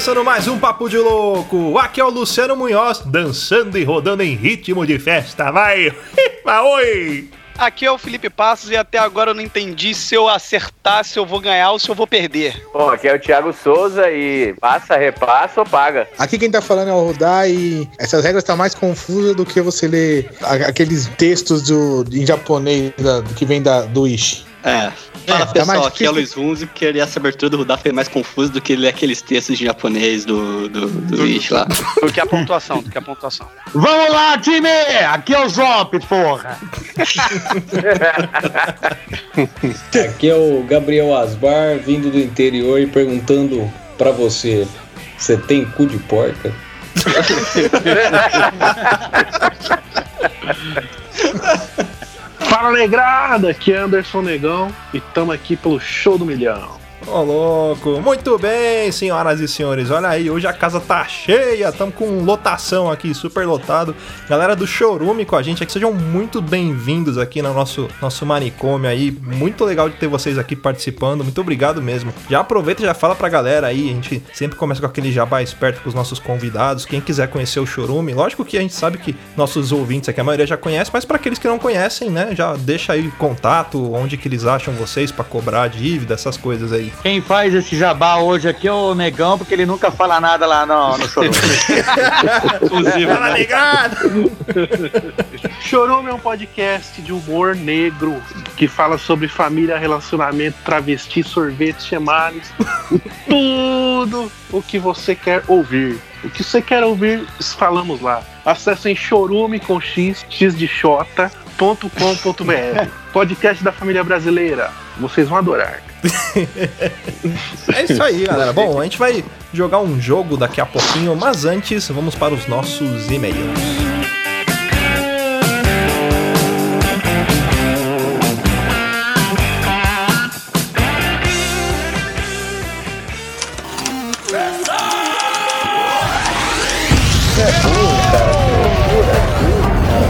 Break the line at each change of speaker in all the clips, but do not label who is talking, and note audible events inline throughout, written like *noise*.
começando mais um Papo de Louco! Aqui é o Luciano Munhoz, dançando e rodando em ritmo de festa, *laughs* vai! Oi!
Aqui é o Felipe Passos e até agora eu não entendi se eu acertar, se eu vou ganhar ou se eu vou perder.
Bom, aqui é o Thiago Souza e passa, repassa ou paga.
Aqui quem tá falando é o Rudá e essas regras estão tá mais confusas do que você ler aqueles textos do, em japonês da, que vem da, do Ishi.
É. Fala é, tá pessoal, aqui é o Luiz Runzi, porque ele, essa abertura do Rudá foi mais confusa do que ler aqueles textos de japonês do, do, do Ish lá.
Do que a pontuação, do que a pontuação.
Vamos lá, time! Aqui é o Zop, porra! *laughs*
aqui é o Gabriel Asbar, vindo do interior e perguntando pra você: você tem cu de porca? *laughs* *laughs*
Fala negrada, aqui é Anderson Negão e estamos aqui pelo Show do Milhão.
Ô, oh, louco. Muito bem, senhoras e senhores. Olha aí, hoje a casa tá cheia. Estamos com lotação aqui, super lotado. Galera do Chorume com a gente aqui, sejam muito bem-vindos aqui no nosso, nosso manicômio aí. Muito legal de ter vocês aqui participando. Muito obrigado mesmo. Já aproveita e já fala pra galera aí. A gente sempre começa com aquele jabá esperto com os nossos convidados. Quem quiser conhecer o Chorume, lógico que a gente sabe que nossos ouvintes aqui, a maioria já conhece, mas para aqueles que não conhecem, né, já deixa aí contato, onde que eles acham vocês para cobrar dívida, essas coisas aí.
Quem faz esse jabá hoje aqui é o Negão, porque ele nunca fala nada lá no, no Chorume. *laughs* Fala ligado! Chorume *laughs* é um podcast de humor negro que fala sobre família, relacionamento, travesti, sorvete, chamares, *laughs* tudo o que você quer ouvir. O que você quer ouvir, falamos lá. Acessem chorume com x, x de xota.com.br. Podcast da família brasileira. Vocês vão adorar. *laughs*
é isso aí, galera. Bom, a gente vai jogar um jogo daqui a pouquinho, mas antes vamos para os nossos e-mails.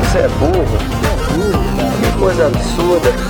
Você é burro, cara. Que coisa absurda.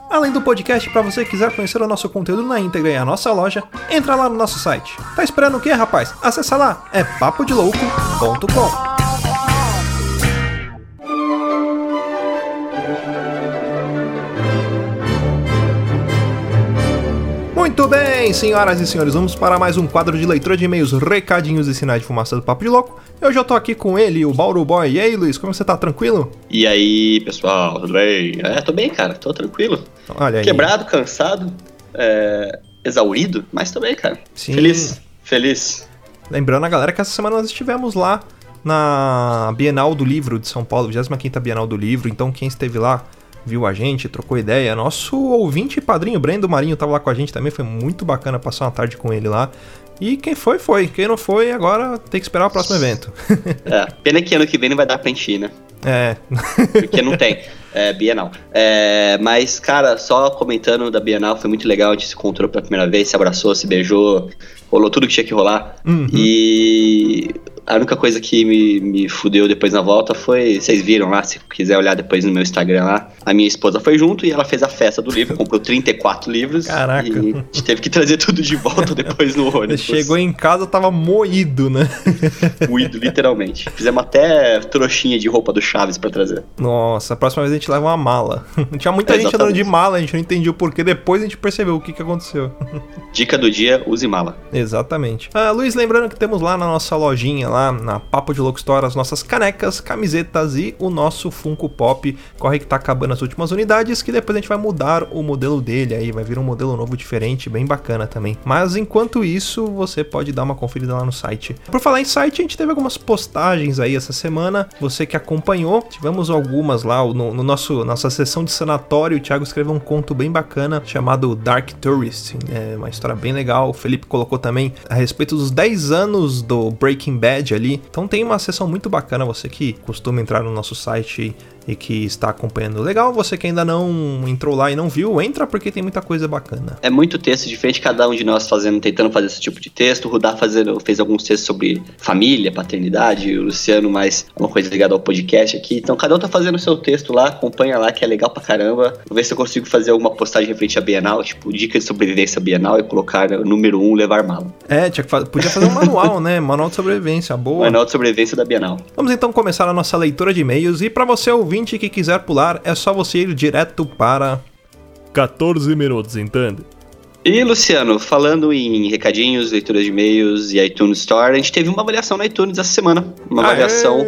Além do podcast, para você quiser conhecer o nosso conteúdo na íntegra e a nossa loja, entra lá no nosso site. Tá esperando o que, rapaz? Acessa lá, é papodelouco.com. Muito bem, senhoras e senhores, vamos para mais um quadro de leitura de e-mails, recadinhos e sinais de fumaça do Papo de Louco. Eu já tô aqui com ele, o Bauru Boy. E aí, Luiz, como você tá? Tranquilo?
E aí, pessoal, tudo bem? É, tô bem, cara, tô tranquilo. Olha aí. Quebrado, cansado, é, exaurido, mas tô bem, cara. Sim. Feliz, feliz.
Lembrando a galera que essa semana nós estivemos lá na Bienal do Livro de São Paulo, 25ª Bienal do Livro, então quem esteve lá viu a gente, trocou ideia. Nosso ouvinte e padrinho, Brendo Marinho, tava lá com a gente também, foi muito bacana passar uma tarde com ele lá. E quem foi, foi. Quem não foi, agora tem que esperar o próximo evento.
é, pena que ano que vem não vai dar pra gente ir, né?
É.
Porque não tem. É, Bienal. É, mas, cara, só comentando da Bienal, foi muito legal. A gente se encontrou pela primeira vez, se abraçou, se beijou, rolou tudo que tinha que rolar. Uhum. E A única coisa que me, me fudeu depois na volta foi. Vocês viram lá, se quiser olhar depois no meu Instagram lá. A minha esposa foi junto e ela fez a festa do livro, comprou 34 livros.
Caraca. E
a gente teve que trazer tudo de volta depois no ônibus.
Chegou em casa, tava moído, né?
moído, literalmente. Fizemos até trouxinha de roupa do Chaves para trazer.
Nossa, a próxima vez a gente leva uma mala. *laughs* Tinha muita é, gente andando de mala, a gente não entendia o porquê. Depois a gente percebeu o que, que aconteceu. *laughs*
Dica do dia, use mala.
Exatamente. Ah, Luiz, lembrando que temos lá na nossa lojinha, lá na Papo de Louco Store, as nossas canecas, camisetas e o nosso Funko Pop. Corre que tá acabando as últimas unidades, que depois a gente vai mudar o modelo dele aí, vai vir um modelo novo diferente, bem bacana também. Mas enquanto isso, você pode dar uma conferida lá no site. Por falar em site, a gente teve algumas postagens aí essa semana. Você que acompanhou, tivemos algumas lá no, no nosso nossa sessão de sanatório. O Thiago escreveu um conto bem bacana chamado Dark Tourist. É uma história bem legal. O Felipe colocou também a respeito dos 10 anos do Breaking Bad ali. Então tem uma sessão muito bacana. Você que costuma entrar no nosso site e que está acompanhando legal. Você que ainda não entrou lá e não viu, entra porque tem muita coisa bacana.
É muito texto diferente, cada um de nós fazendo, tentando fazer esse tipo de texto. O Rudá fazendo, fez alguns textos sobre família, paternidade, o Luciano mais uma coisa ligada ao podcast aqui. Então cada um tá fazendo o seu texto lá, acompanha lá, que é legal pra caramba. Vou ver se eu consigo fazer alguma postagem referente à Bienal, tipo, dicas de sobrevivência Bienal e colocar número um, levar mala.
É, tinha que fazer, podia fazer um manual, né? Manual de sobrevivência, boa.
Manual de sobrevivência da Bienal.
Vamos então começar a nossa leitura de e-mails e para você ouvir ouvinte que quiser pular, é só você ir direto para 14 minutos, entende?
E Luciano, falando em recadinhos, leituras de e-mails e iTunes Store, a gente teve uma avaliação na iTunes essa semana. Uma Aê! avaliação.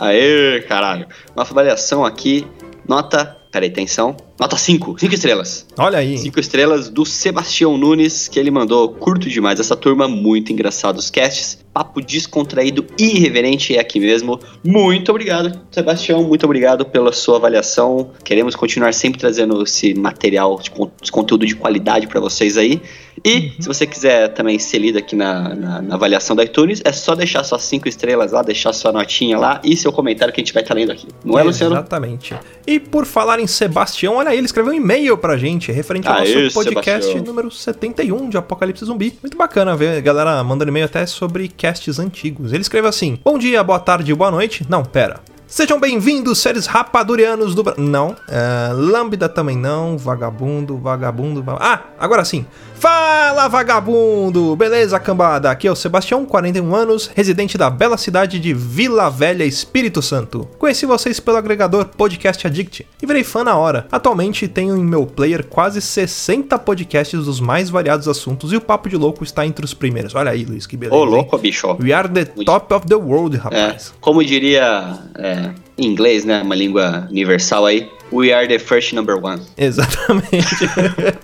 Aê, caralho! Uma avaliação aqui, nota. Peraí, atenção. Nota 5, 5 estrelas.
Olha aí.
5 estrelas do Sebastião Nunes, que ele mandou. Curto demais essa turma, muito engraçado os casts. Papo descontraído e irreverente é aqui mesmo. Muito obrigado, Sebastião. Muito obrigado pela sua avaliação. Queremos continuar sempre trazendo esse material, esse conteúdo de qualidade para vocês aí. E uhum. se você quiser também ser lido aqui na, na, na, avaliação da iTunes, é só deixar suas 5 estrelas lá, deixar sua notinha lá e seu comentário que a gente vai estar tá lendo aqui. Não é, Luciano?
Exatamente. E por falar em Sebastião, olha aí, ele escreveu um e-mail pra gente, referente ao Aê, nosso podcast Sebastião. número 71 de Apocalipse Zumbi. Muito bacana ver a galera mandando e-mail até sobre casts antigos. Ele escreveu assim: Bom dia, boa tarde, boa noite. Não, pera. Sejam bem-vindos, seres rapadurianos do Brasil. Não, é, Lambda também não, vagabundo, vagabundo. Ah, agora sim. Fala, vagabundo! Beleza, cambada? Aqui é o Sebastião, 41 anos, residente da bela cidade de Vila Velha, Espírito Santo. Conheci vocês pelo agregador Podcast Addict e virei fã na hora. Atualmente tenho em meu player quase 60 podcasts dos mais variados assuntos e o Papo de Louco está entre os primeiros. Olha aí, Luiz, que beleza.
Ô, louco, bicho.
We are the top of the world, rapaz.
É, como diria é, em inglês, né? Uma língua universal aí. We are the first number one.
Exatamente.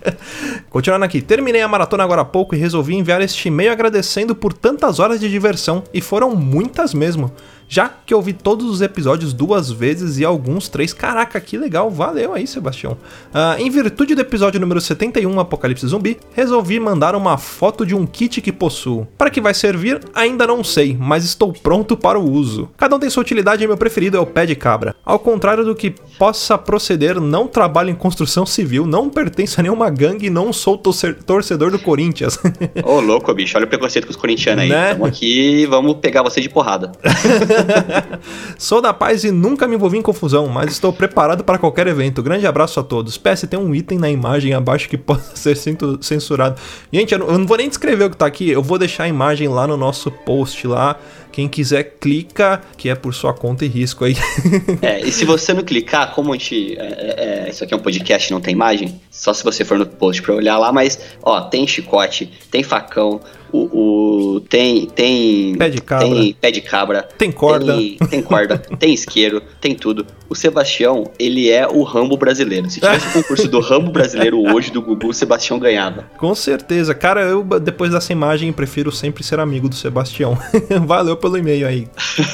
*laughs* Continuando aqui, terminei a maratona agora há pouco e resolvi enviar este e-mail agradecendo por tantas horas de diversão, e foram muitas mesmo já que eu vi todos os episódios duas vezes e alguns três. Caraca, que legal, valeu aí, Sebastião. Uh, em virtude do episódio número 71, Apocalipse Zumbi, resolvi mandar uma foto de um kit que possuo. Para que vai servir, ainda não sei, mas estou pronto para o uso. Cada um tem sua utilidade e meu preferido é o pé de cabra. Ao contrário do que possa proceder, não trabalho em construção civil, não pertenço a nenhuma gangue e não sou torcedor do Corinthians.
Ô, oh, louco, bicho, olha o preconceito com os corintianos aí. Né? Tamo aqui vamos pegar você de porrada. *laughs* *laughs*
Sou da paz e nunca me envolvi em confusão, mas estou preparado para qualquer evento. Grande abraço a todos. PS, tem um item na imagem abaixo que *laughs* possa ser censurado. Gente, eu não vou nem descrever o que está aqui, eu vou deixar a imagem lá no nosso post lá. Quem quiser, clica, que é por sua conta e risco aí. *laughs*
é, e se você não clicar, como a gente. É, é, é, isso aqui é um podcast, não tem imagem, só se você for no post para olhar lá, mas, ó, tem chicote, tem facão, o, o, tem, tem.
Pé de cabra.
Tem pé de cabra.
Tem corda.
Tem, tem corda, *laughs* tem isqueiro, tem tudo. O Sebastião, ele é o Rambo brasileiro. Se tivesse o concurso do Rambo brasileiro hoje do Gugu, o Sebastião ganhava.
Com certeza. Cara, eu depois dessa imagem prefiro sempre ser amigo do Sebastião. *laughs* Valeu pelo e-mail aí.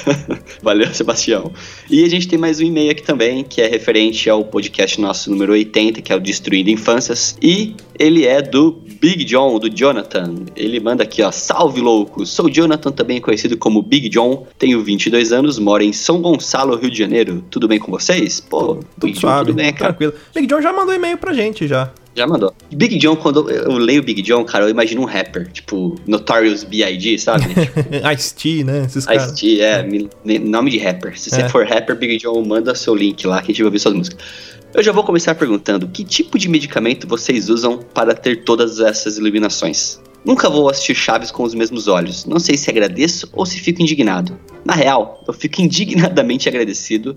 *laughs*
Valeu, Sebastião. E a gente tem mais um e-mail aqui também, que é referente ao podcast nosso número 80, que é o Destruindo Infâncias. E ele é do Big John, do Jonathan. Ele manda aqui, ó. Salve, louco! Sou Jonathan, também conhecido como Big John. Tenho 22 anos, moro em São Gonçalo, Rio de Janeiro. Tudo bem com vocês? Pô,
tudo, suave, tudo bem, cara. Tranquilo. Big John já mandou e-mail pra gente já.
Já mandou. Big John, quando eu leio Big John, cara, eu imagino um rapper, tipo Notorious B.I.G., sabe? *laughs* Tipo,
Ice-T, né? Esses.
Ice-T, é, me- nome de rapper. Se você
É.
for rapper, Big John, manda seu link lá que a gente vai ouvir suas músicas. Eu já vou começar perguntando, que tipo de medicamento vocês usam para ter todas essas iluminações? Nunca vou assistir Chaves com os mesmos olhos. Não sei se agradeço ou se fico indignado. Na real, eu fico *laughs* indignadamente agradecido.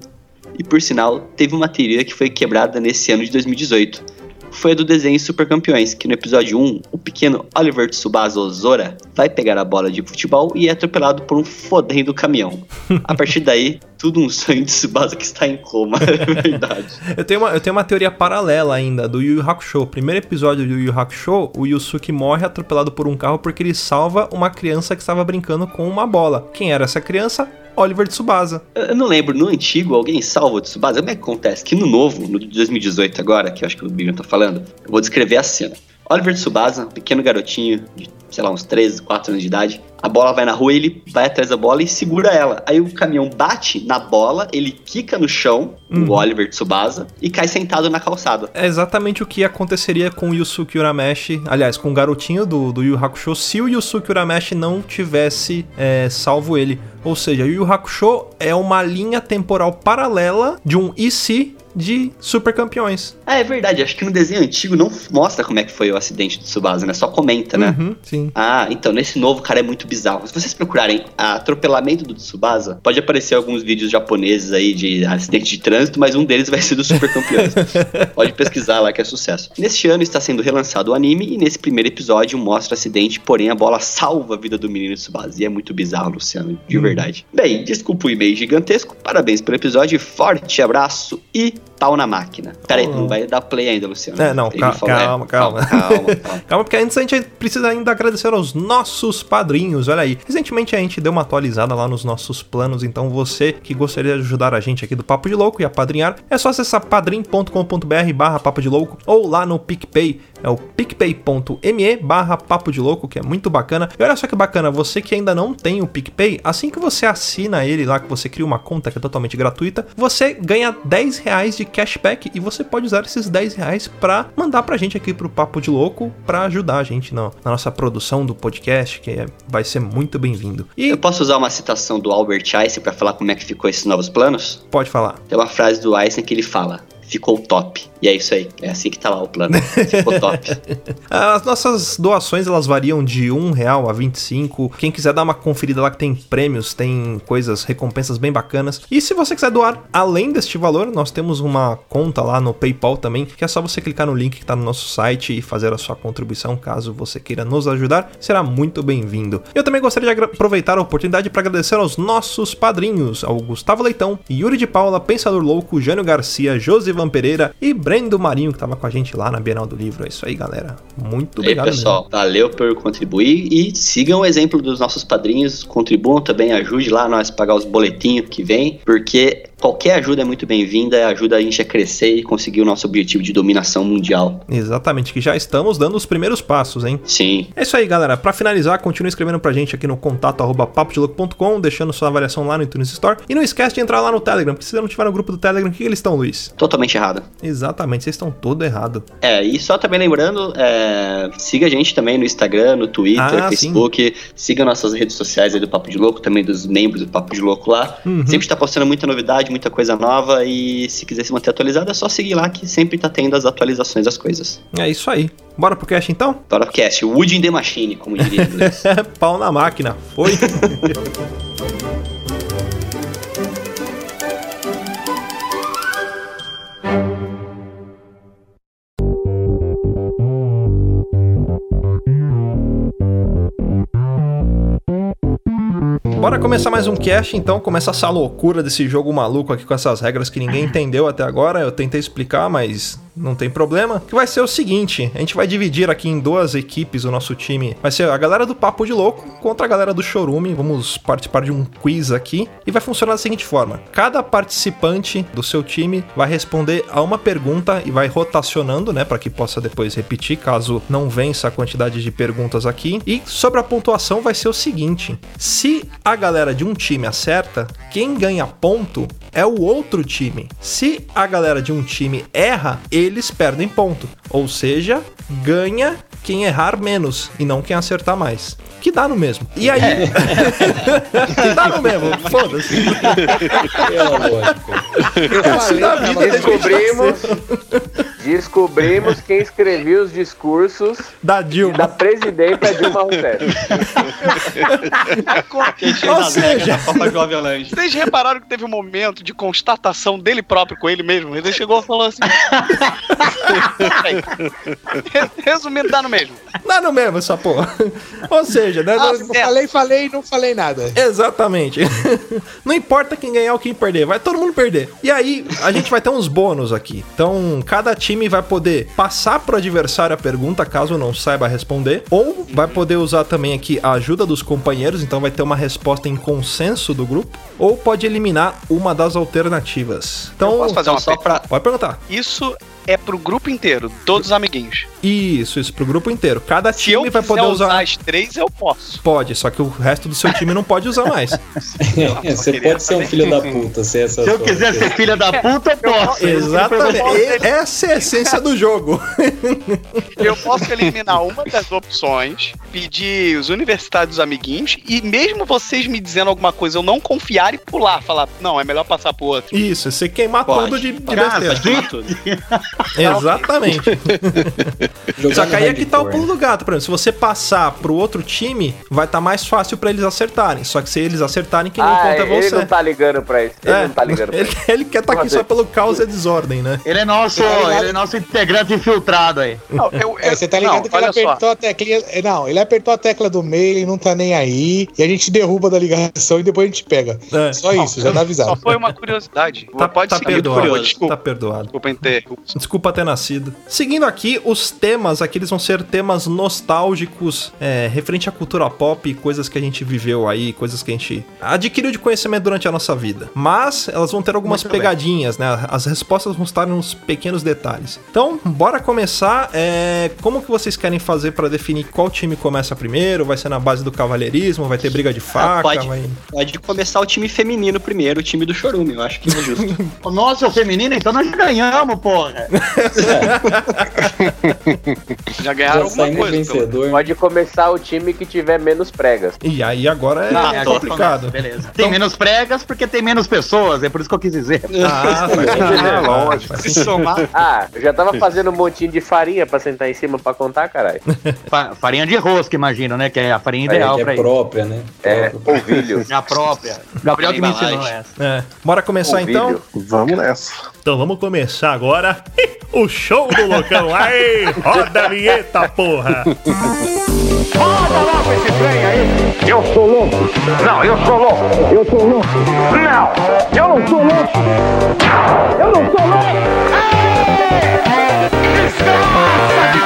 E por sinal, teve uma teoria que foi quebrada nesse ano de 2018. Foi a do desenho Super Campeões, que no episódio 1, o pequeno Oliver Tsubasa Ozora vai pegar a bola de futebol e é atropelado por um fodendo caminhão. A partir daí, *laughs* tudo um sonho de Tsubasa que está em coma, *laughs* é verdade.
Eu tenho, uma, eu tenho uma teoria paralela ainda, do Yu Yu Hakusho. Primeiro episódio do Yu Yu Hakusho, o Yusuke morre atropelado por um carro porque ele salva uma criança que estava brincando com uma bola. Quem era essa criança? Oliver Tsubasa.
Eu não lembro, no antigo alguém salva o Tsubasa? Como é que acontece? Que no novo, no de 2018 agora, que eu acho que o Bibian tá falando, eu vou descrever a cena. Oliver Tsubasa, um pequeno garotinho de, sei lá, uns 13, 4 anos de idade, a bola vai na rua, ele vai atrás da bola e segura ela. Aí o caminhão bate na bola, ele quica no chão,
Uhum.
o Oliver Tsubasa, e cai sentado na calçada.
É exatamente o que aconteceria com o Yusuke Urameshi, aliás, com o garotinho do, do Yu Hakusho, se o Yusuke Urameshi não tivesse é, salvo ele. Ou seja, Yu Yu Hakusho é uma linha temporal paralela de um e se de Super Campeões.
Ah, é verdade, acho que no desenho antigo não mostra como é que foi o acidente do Tsubasa, né? Só comenta, né?
Uhum, sim.
Ah, então nesse novo, cara, é muito bizarro. Se vocês procurarem atropelamento do Tsubasa, pode aparecer alguns vídeos japoneses aí de acidente de trânsito, mas um deles vai ser dos Super Campeões. *laughs* pode pesquisar lá que é sucesso. Neste ano está sendo relançado o anime e nesse primeiro episódio mostra o acidente, porém a bola salva a vida do menino Tsubasa. E é muito bizarro, Luciano, de
Hum.
verdade. Bem, desculpa o e-mail gigantesco, parabéns pelo episódio, forte abraço e pau na máquina. Peraí, não vai dar play ainda, Luciano.
É, não,
Ele
ca-
falou, é,
calma, calma.
calma, *laughs* calma.
Calma, porque antes a gente precisa ainda agradecer aos nossos padrinhos, olha aí. Recentemente a gente deu uma atualizada lá nos nossos planos, então você que gostaria de ajudar a gente aqui do Papo de Louco e a padrinhar, é só acessar padrim.com.br barra Papo de Louco ou lá no PicPay, é o picpay.me barra Papo de Louco, que é muito bacana. E olha só que bacana, você que ainda não tem o PicPay, assim que você assina ele lá, que você cria uma conta que é totalmente gratuita, você ganha 10 reais de cashback e você pode usar esses 10 reais pra mandar pra gente aqui pro Papo de Louco pra ajudar a gente na, na nossa produção do podcast, que é- vai ser muito bem-vindo. E
Eu posso usar uma citação do Albert Einstein pra falar como é que ficou esses novos planos?
pode falar.
Tem uma frase do Einstein que ele fala: ficou top. E é isso aí. É assim que tá lá o plano. Ficou top. *laughs*
As nossas doações elas variam de um real a 25. Quem quiser dar uma conferida lá que tem prêmios, tem coisas, recompensas bem bacanas. E se você quiser doar além deste valor, nós temos uma conta lá no PayPal também, que é só você clicar no link que está no nosso site e fazer a sua contribuição, caso você queira nos ajudar, será muito bem-vindo. Eu também gostaria de aproveitar a oportunidade para agradecer aos nossos padrinhos, ao Gustavo Leitão, Yuri de Paula, Pensador Louco, Jânio Garcia, Josivan Pereira e Brendo Marinho, que estava com a gente lá na Bienal do Livro. É isso aí, galera. Muito
E aí,
obrigado.
pessoal, valeu por contribuir e sigam o exemplo dos nossos padrinhos, contribuam também, ajude lá nós a pagar os boletinhos que vem, porque qualquer ajuda é muito bem-vinda, ajuda a gente a crescer e conseguir o nosso objetivo de dominação mundial.
Exatamente, que já estamos dando os primeiros passos, hein?
Sim.
É isso aí, galera. Pra finalizar, continue escrevendo pra gente aqui no contato arroba papodelouco.com, deixando sua avaliação lá no iTunes Store. E não esquece de entrar lá no Telegram, porque se você não tiver no grupo do Telegram, o que eles estão, Luiz?
Totalmente errado.
Exatamente, vocês estão todo errado.
É, e só também lembrando, é, siga a gente também no Instagram, no Twitter,
Ah,
Facebook, siga nossas redes sociais aí do Papo de Louco, também dos membros do Papo de Louco lá.
Uhum.
Sempre está postando muita novidade, muita coisa nova e se quiser se manter atualizado é só seguir lá que sempre tá tendo as atualizações das coisas.
É isso aí. Bora pro cast então?
Bora pro cast, Wood in the Machine, como diria em inglês. *laughs*
Pau na máquina. Foi? *laughs* começar mais um cast, então. Começa essa loucura desse jogo maluco aqui com essas regras que ninguém entendeu até agora. Eu tentei explicar, mas não tem problema. Que vai ser o seguinte: a gente vai dividir aqui em duas equipes o nosso time. Vai ser a galera do Papo de Louco contra a galera do Chorume. Vamos participar de um quiz aqui. E vai funcionar da seguinte forma: cada participante do seu time vai responder a uma pergunta e vai rotacionando, né? Para que possa depois repetir, caso não vença a quantidade de perguntas aqui. E sobre a pontuação vai ser o seguinte: se a galera de um time acerta, quem ganha ponto é o outro time. Se a galera de um time erra, eles
eles perdem ponto. Ou seja, ganha quem errar menos e não quem acertar mais. Que dá no mesmo. E aí. *laughs* que dá no mesmo, foda-se.
Pela lógica.
Eu falei,
da vida
tava-
Descobrimos, descobrimos quem escrevia os discursos
Da Dilma.
da presidenta Dilma Rousseff. *laughs*
Ou seja-.
Vocês repararam que teve um momento de constatação dele próprio com ele mesmo? Ele chegou e falou assim. *laughs* Resumindo, dá no mesmo.
Dá no mesmo essa porra. *laughs* Ou seja, né?
Ah,
não-
falei, falei e não falei nada.
Exatamente. *laughs* Não importa quem ganhar ou quem perder, vai todo mundo perder. E aí, a gente vai ter uns bônus aqui. Então, cada time vai poder passar pro adversário a pergunta, caso não saiba responder, ou vai poder usar também aqui a ajuda dos companheiros, então vai ter uma resposta em consenso do grupo, ou pode eliminar uma das alternativas. Então,
Posso fazer uma
só pra.
pode perguntar.
Isso é pro grupo inteiro, todos os amiguinhos.
Isso, isso pro grupo inteiro. Cada
Se eu
time vai poder
usar...
usar.
as três, eu posso.
Pode, só que o resto do seu time não pode usar mais. *laughs*
Você pode ser um filho da puta, se essa
Se eu quiser ser filha da puta, eu posso.
Exatamente. E- Essa é a essência do jogo. *laughs*
Eu posso eliminar uma das opções, pedir os universitários amiguinhos, e mesmo vocês me dizendo alguma coisa, eu não confiar e pular, falar, não, é melhor passar pro outro.
Isso, você queimar
Pode.
tudo de, de
Cara,
besteira. *laughs* *laughs* Exatamente. Só que aí é que tá o pulo do gato, por exemplo. Se você passar pro outro time, vai estar mais fácil pra eles acertarem. Só que se eles acertarem, quem não
Ah,
conta é
ele
você.
não tá ligando pra isso. Ele
É,
não tá ligando pra
ele,
isso.
ele quer estar aqui só pelo caos e a desordem, né?
Ele é nosso, ele é nosso integrante infiltrado aí.
Não, eu,
É, você tá ligado
não,
que ele
olha só.
apertou a teclinha. é, Não, ele apertou a tecla do meio, ele não tá nem aí. E a gente derruba da ligação e depois a gente pega.
É.
Só isso, já tá
Só
avisado.
foi uma curiosidade.
Tá,
Pode
tá perdoado.
curioso. Desculpa,
Tá perdoado.
desculpa inter.
Desculpa ter nascido. Seguindo aqui, os temas aqui eles vão ser temas nostálgicos, é, referente à cultura pop, coisas que a gente viveu aí, coisas que a gente adquiriu de conhecimento durante a nossa vida. Mas elas vão ter algumas
Muito bem.
pegadinhas, né? As respostas vão estar nos pequenos detalhes. Então, bora começar. É, como que vocês querem fazer pra definir qual time começa primeiro? Vai ser na base do cavalheirismo? Vai ter briga de faca?
pode.
Vai...
Pode começar o time feminino primeiro, o time do Chorume, eu acho que é justo. *laughs*
O nosso é o feminino, então nós ganhamos, porra.
Já ganharam
Já
alguma coisa.
vencedor.
Pode começar o time que tiver menos pregas.
E aí agora é
Ah, agora
complicado.
começa, Beleza. Tem menos pregas porque tem menos pessoas, é por isso que eu quis dizer.
Ah, faz sentido.
É,
lógico.
Se somar.
Ah, eu já tava fazendo um montinho de farinha pra sentar em cima pra contar, caralho.
Fa- farinha de rosca, imagino, né? Que é a farinha ideal
Que
pra
é
isso.
própria, né?
É, polvilho. *laughs*
A própria. Gabriel que me ensinou essa.
É. Bora começar então?
Vamos nessa.
Então vamos começar agora *laughs* o show do loucão. Aí, roda a vinheta, porra!
Eu sou louco. Não, eu sou louco. Eu sou louco. Não, eu não sou louco. Eu não sou louco. Ei! Desgraça de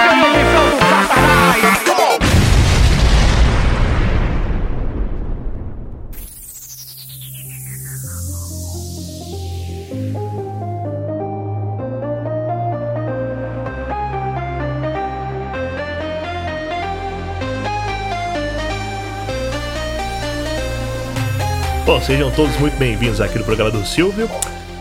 Bom, sejam todos muito bem-vindos aqui no programa do Silvio.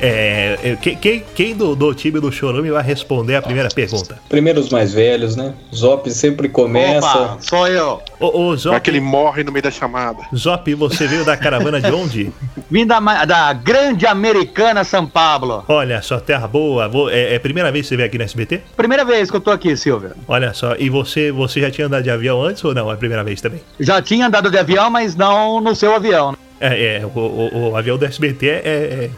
É, é, quem, quem, quem do, do time do Chorume vai responder a primeira pergunta?
Primeiro os mais velhos, né? Zop sempre começa.
Opa, sou eu.
Ô
Vai
Zop,
que ele morre no meio da chamada.
Zop, você veio da caravana de onde?
Vim da, da grande americana São Pablo.
Olha só, terra boa. Vou- é, é a primeira vez que você veio aqui no SBT?
Primeira vez que eu tô aqui, Silvio.
Olha só, e você, você já tinha andado de avião antes ou não? É a primeira vez também?
Já tinha andado de avião, mas não no seu avião.
É, é o, o- o avião do SBT é,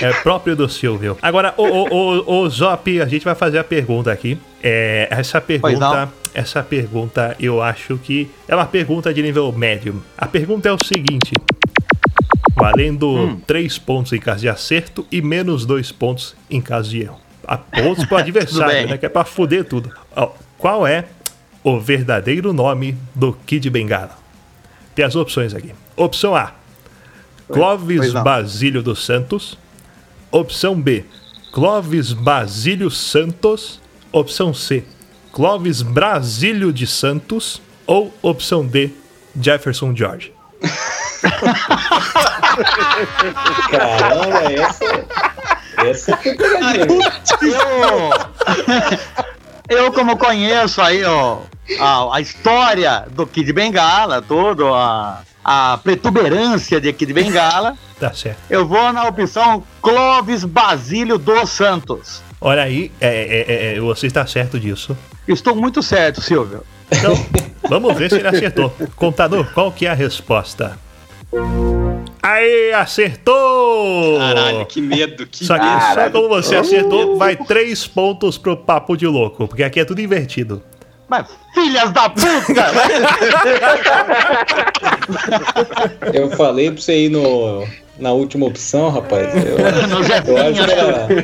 é, é próprio do Silvio. Agora, o, o, o, Zop, a gente vai fazer a pergunta aqui. É, essa pergunta, essa pergunta eu acho que é uma pergunta de nível médio. A pergunta é o seguinte: valendo 3 pontos em caso de acerto e menos 2 pontos em caso de erro. A pontos pro *laughs* adversário, né? Que é pra fuder tudo. Ó, qual é o verdadeiro nome do Kid Bengala? Tem as opções aqui. Opção A: Clóvis. Basílio dos Santos. Opção B: Clóvis Basílio Santos. Opção C: Clóvis Brasílio de Santos. Ou opção D: Jefferson George.
Caramba, essa. Essa foi pegadinha.
Eu, como conheço aí, ó, a, a história do Kid Bengala, tudo, a, a protuberância de Kid Bengala, *laughs*
Tá certo.
eu vou na opção Clóvis Basílio dos Santos.
Olha aí, é, é, é, você está certo disso.
Estou muito certo, Silvio.
Então, vamos ver se ele acertou. Contador, qual que é a resposta? Aí, acertou!
Caralho, que medo, que
Só que só
Caralho.
como você acertou, vai três pontos pro papo de louco, porque aqui é tudo invertido.
Mas, filhas da puta! *laughs*
Eu falei pra você ir no, na última opção, rapaz. Eu,
No
eu
Jefinho,
acho que
né?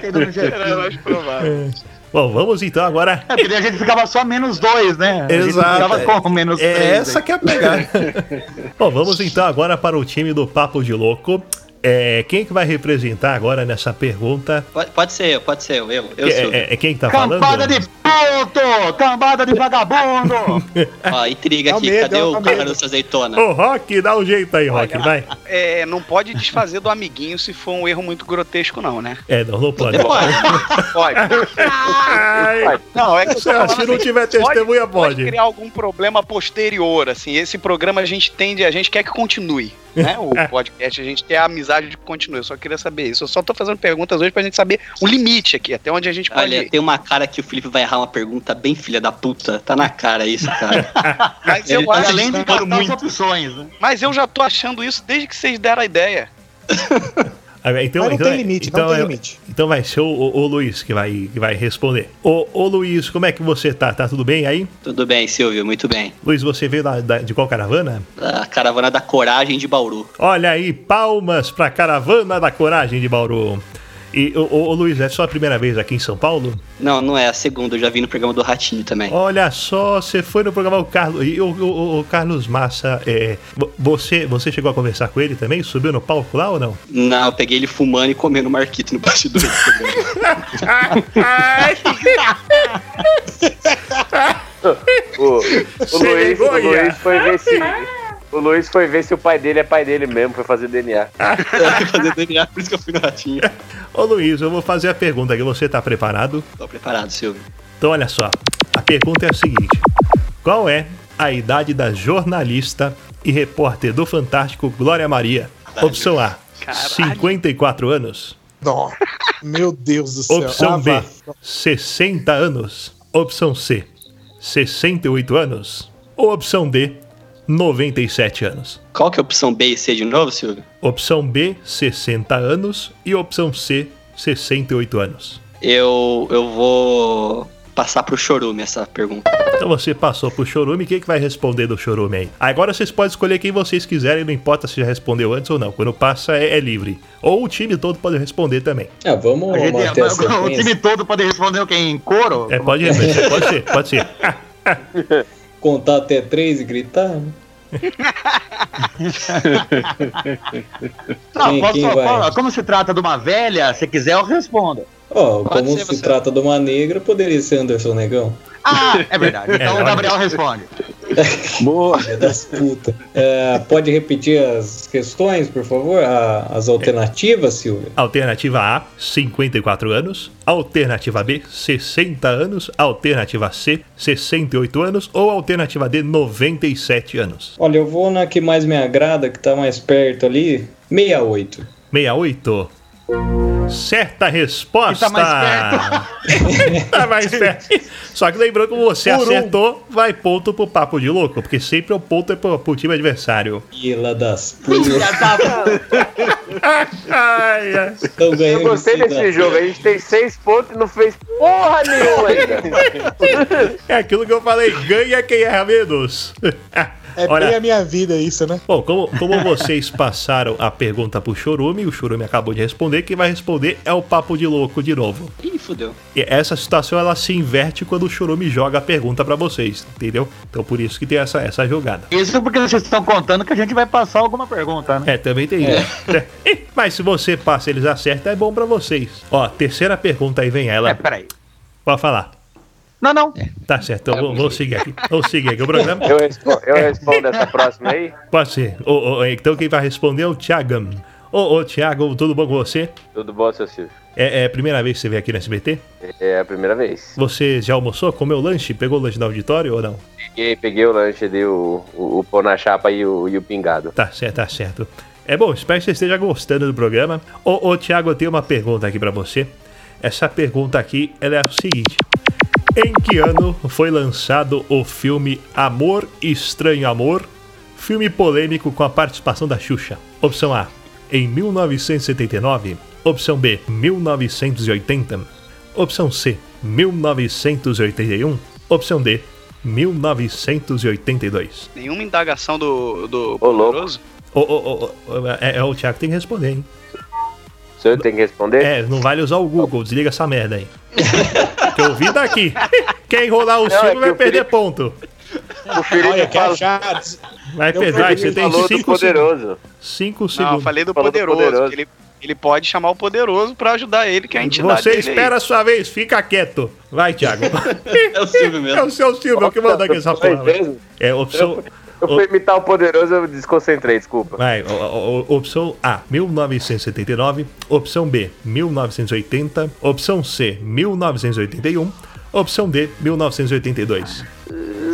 era-
Era mais provável.
Bom, vamos então agora.
É, porque a gente ficava só menos dois, né? A gente
Exato.
ficava com menos
É
três.
essa
aí.
que é a pegada. *laughs* Bom, vamos então agora para o time do Papo de Louco. É, quem que vai representar agora nessa pergunta?
Pode, pode ser eu, pode ser eu. Eu, eu
É,
sou.
é- é quem que tá falando?
Cambada de puto! Cambada de vagabundo! *laughs*
Ó, intriga
É
aqui,
medo,
cadê
é o medo.
Carlos Azeitona?
Ô, Rock, dá um jeito aí, Rock, vai.
É, não pode desfazer do amiguinho se for um erro muito grotesco, não, né?
É, não, não pode.
Pode.
Pode.
Ai,
Não, é que
se
falando
se não
assim,
tiver
pode-
testemunha,
pode
pode.
criar algum problema posterior, assim. Esse programa a gente tende, a gente quer que continue, né? O podcast, a gente quer a amizade de que continue. Eu só queria saber isso. Eu só tô fazendo perguntas hoje pra gente saber o limite aqui, até onde a gente pode
Olha, tem uma cara que o Felipe vai errar uma pergunta bem filha da puta. Tá na cara isso, cara. *laughs*
Mas
Ele
eu,
tá
acho,
Além de
muito.
opções, né?
mas eu já tô achando isso desde que vocês deram a ideia. *laughs*
Ah, Então,
Mas não
então,
tem limite, não
então,
tem
é-
limite.
Então vai ser o, o- o Luiz que vai, que vai responder. Ô, ô Luiz, como é que você tá? Tá tudo bem aí?
Tudo bem, Silvio, muito bem.
Luiz, você veio da- da- de qual caravana?
A caravana da coragem de Bauru.
Olha aí, palmas pra caravana da coragem de Bauru. E, ô, Luiz, é sua primeira vez aqui em São Paulo?
Não, não é a segunda, eu já vi no programa do Ratinho também.
Olha só, você foi no programa o Carlos. E o, o- o Carlos Massa, é, vo- você, você chegou a conversar com ele também? Subiu no palco lá ou não?
Não, eu peguei ele fumando e comendo marquito no bastidor do programa. *laughs*
O, o, Luiz, o? Luiz foi ver se. O Luiz foi ver se o pai dele é pai dele mesmo, foi fazer DNA. *laughs*
fazer DNA, por isso que eu fui no Ratinho.
Ô Luiz, eu vou fazer a pergunta aqui. Você tá preparado?
Tô preparado, Silvio.
Então, olha só. A pergunta é a seguinte: Qual é a idade da jornalista e repórter do Fantástico Glória Maria? Opção A: 54 anos.
Não. Meu Deus do céu.
Opção
Ah,
B:
vá.
60 anos. Opção C: 68 anos. Ou opção D: 97 anos.
Qual que é a opção B e C de novo, Silvio?
Opção B: 60 anos. E opção C: 68 anos.
Eu, eu vou passar pro Chorume essa pergunta.
Então você passou pro Chorume, quem que vai responder do Chorume aí? Agora vocês podem escolher quem vocês quiserem, não importa se já respondeu antes ou não. Quando passa é, é livre. Ou o time todo pode responder também.
Ah, vamos
A gente-
manter a
o time todo pode responder o que em coro?
É, pode responder, pode ser, pode ser. *laughs*
Contar até três e gritar. né?
Não,
Quem-
posso,
quem
como se trata de uma velha, se quiser eu respondo.
Ó,
Pode
como se
você.
trata de uma negra, poderia ser Anderson Negão.
Ah, é verdade. Então
É,
o. Gabriel responde. *laughs*
Boa.
Das putas. É, pode repetir as questões, por favor? A- as alternativas, Silvia?
Alternativa A, 54 anos. Alternativa B, 60 anos. Alternativa C, 68 anos. Ou alternativa D, 97 anos.
Olha, eu vou na que mais me agrada, que tá mais perto ali. 68.
68. Certa resposta!
Tá mais *laughs*
tá mais perto. Só que lembrando que você
Por um.
acertou, vai ponto pro papo de louco, porque sempre o ponto é pro, pro time adversário.
Fila das putas.
Ai, ai.
Estão
Eu gostei desse
da-
jogo. A gente tem seis pontos e não fez porra nenhuma ainda.
É aquilo que eu falei, ganha quem erra menos. *laughs*
É
Olha,
bem a minha vida isso, né?
Bom, como, como vocês passaram a pergunta pro Chorume, o Chorume acabou de responder, quem vai responder é o Papo de Louco de novo.
Ih, fudeu.
E essa situação ela se inverte quando o Chorume joga a pergunta pra vocês, entendeu? Então por isso que tem essa, essa jogada.
Isso porque vocês estão contando que a gente vai passar alguma pergunta, né?
É, também tem isso. É. Mas se você passa e eles acertam, é bom pra vocês. Ó, terceira pergunta aí vem ela.
É, peraí.
Pode falar.
Não, não.
Tá certo, então vamos, vamos seguir aqui. Vamos seguir aqui o programa.
Eu respondo, eu respondo essa próxima aí.
Pode ser. Ô, ô, então quem vai responder é o Thiagam. Ô, ô, Thiago, tudo bom com você?
Tudo bom, seu Silvio?
É, é a primeira vez que você veio aqui no SBT?
É a primeira vez.
Você já almoçou? Comeu lanche? Pegou o lanche no auditório ou não?
Peguei, peguei o lanche ali, o, o, o pão na chapa e o, e o pingado.
Tá certo, tá certo. É bom, espero que você esteja gostando do programa. Ô, ô Thiago, eu tenho uma pergunta aqui pra você. Essa pergunta aqui, ela é a seguinte. Em que ano foi lançado o filme Amor Estranho Amor? Filme polêmico com a participação da Xuxa. Opção A, em 1979. Opção B, 1980. Opção C, 1981. Opção D, 1982.
Nenhuma indagação do, do poderoso?
Ô, ô, ô, ô, é, é o Thiago que tem que responder, hein?
O senhor tem que responder?
É, não vale usar o Google, desliga essa merda aí. *laughs* que eu vi daqui. Quem enrolar o
Não, é que
vai
o
perder
Felipe-
ponto.
O Felipe
Olha, que achado.
Vai perder, você tem
falou do
5
poderoso.
segundos. 5
Não, eu
segundos.
falei do
Falou do
poderoso.
poderoso.
que Ele, ele pode chamar o poderoso pra ajudar ele, que é a entidade
Você
dele
espera a sua vez, fica quieto. Vai, Thiago. *laughs*
É o Silvio
É
mesmo.
o seu Silvio que mandou aqui essa porra. É, opção.
Eu fui imitar o poderoso, eu desconcentrei, desculpa.
Vai, o- o- o- opção A, 1979. Opção B, 1980. Opção C, 1981. Opção D, 1982.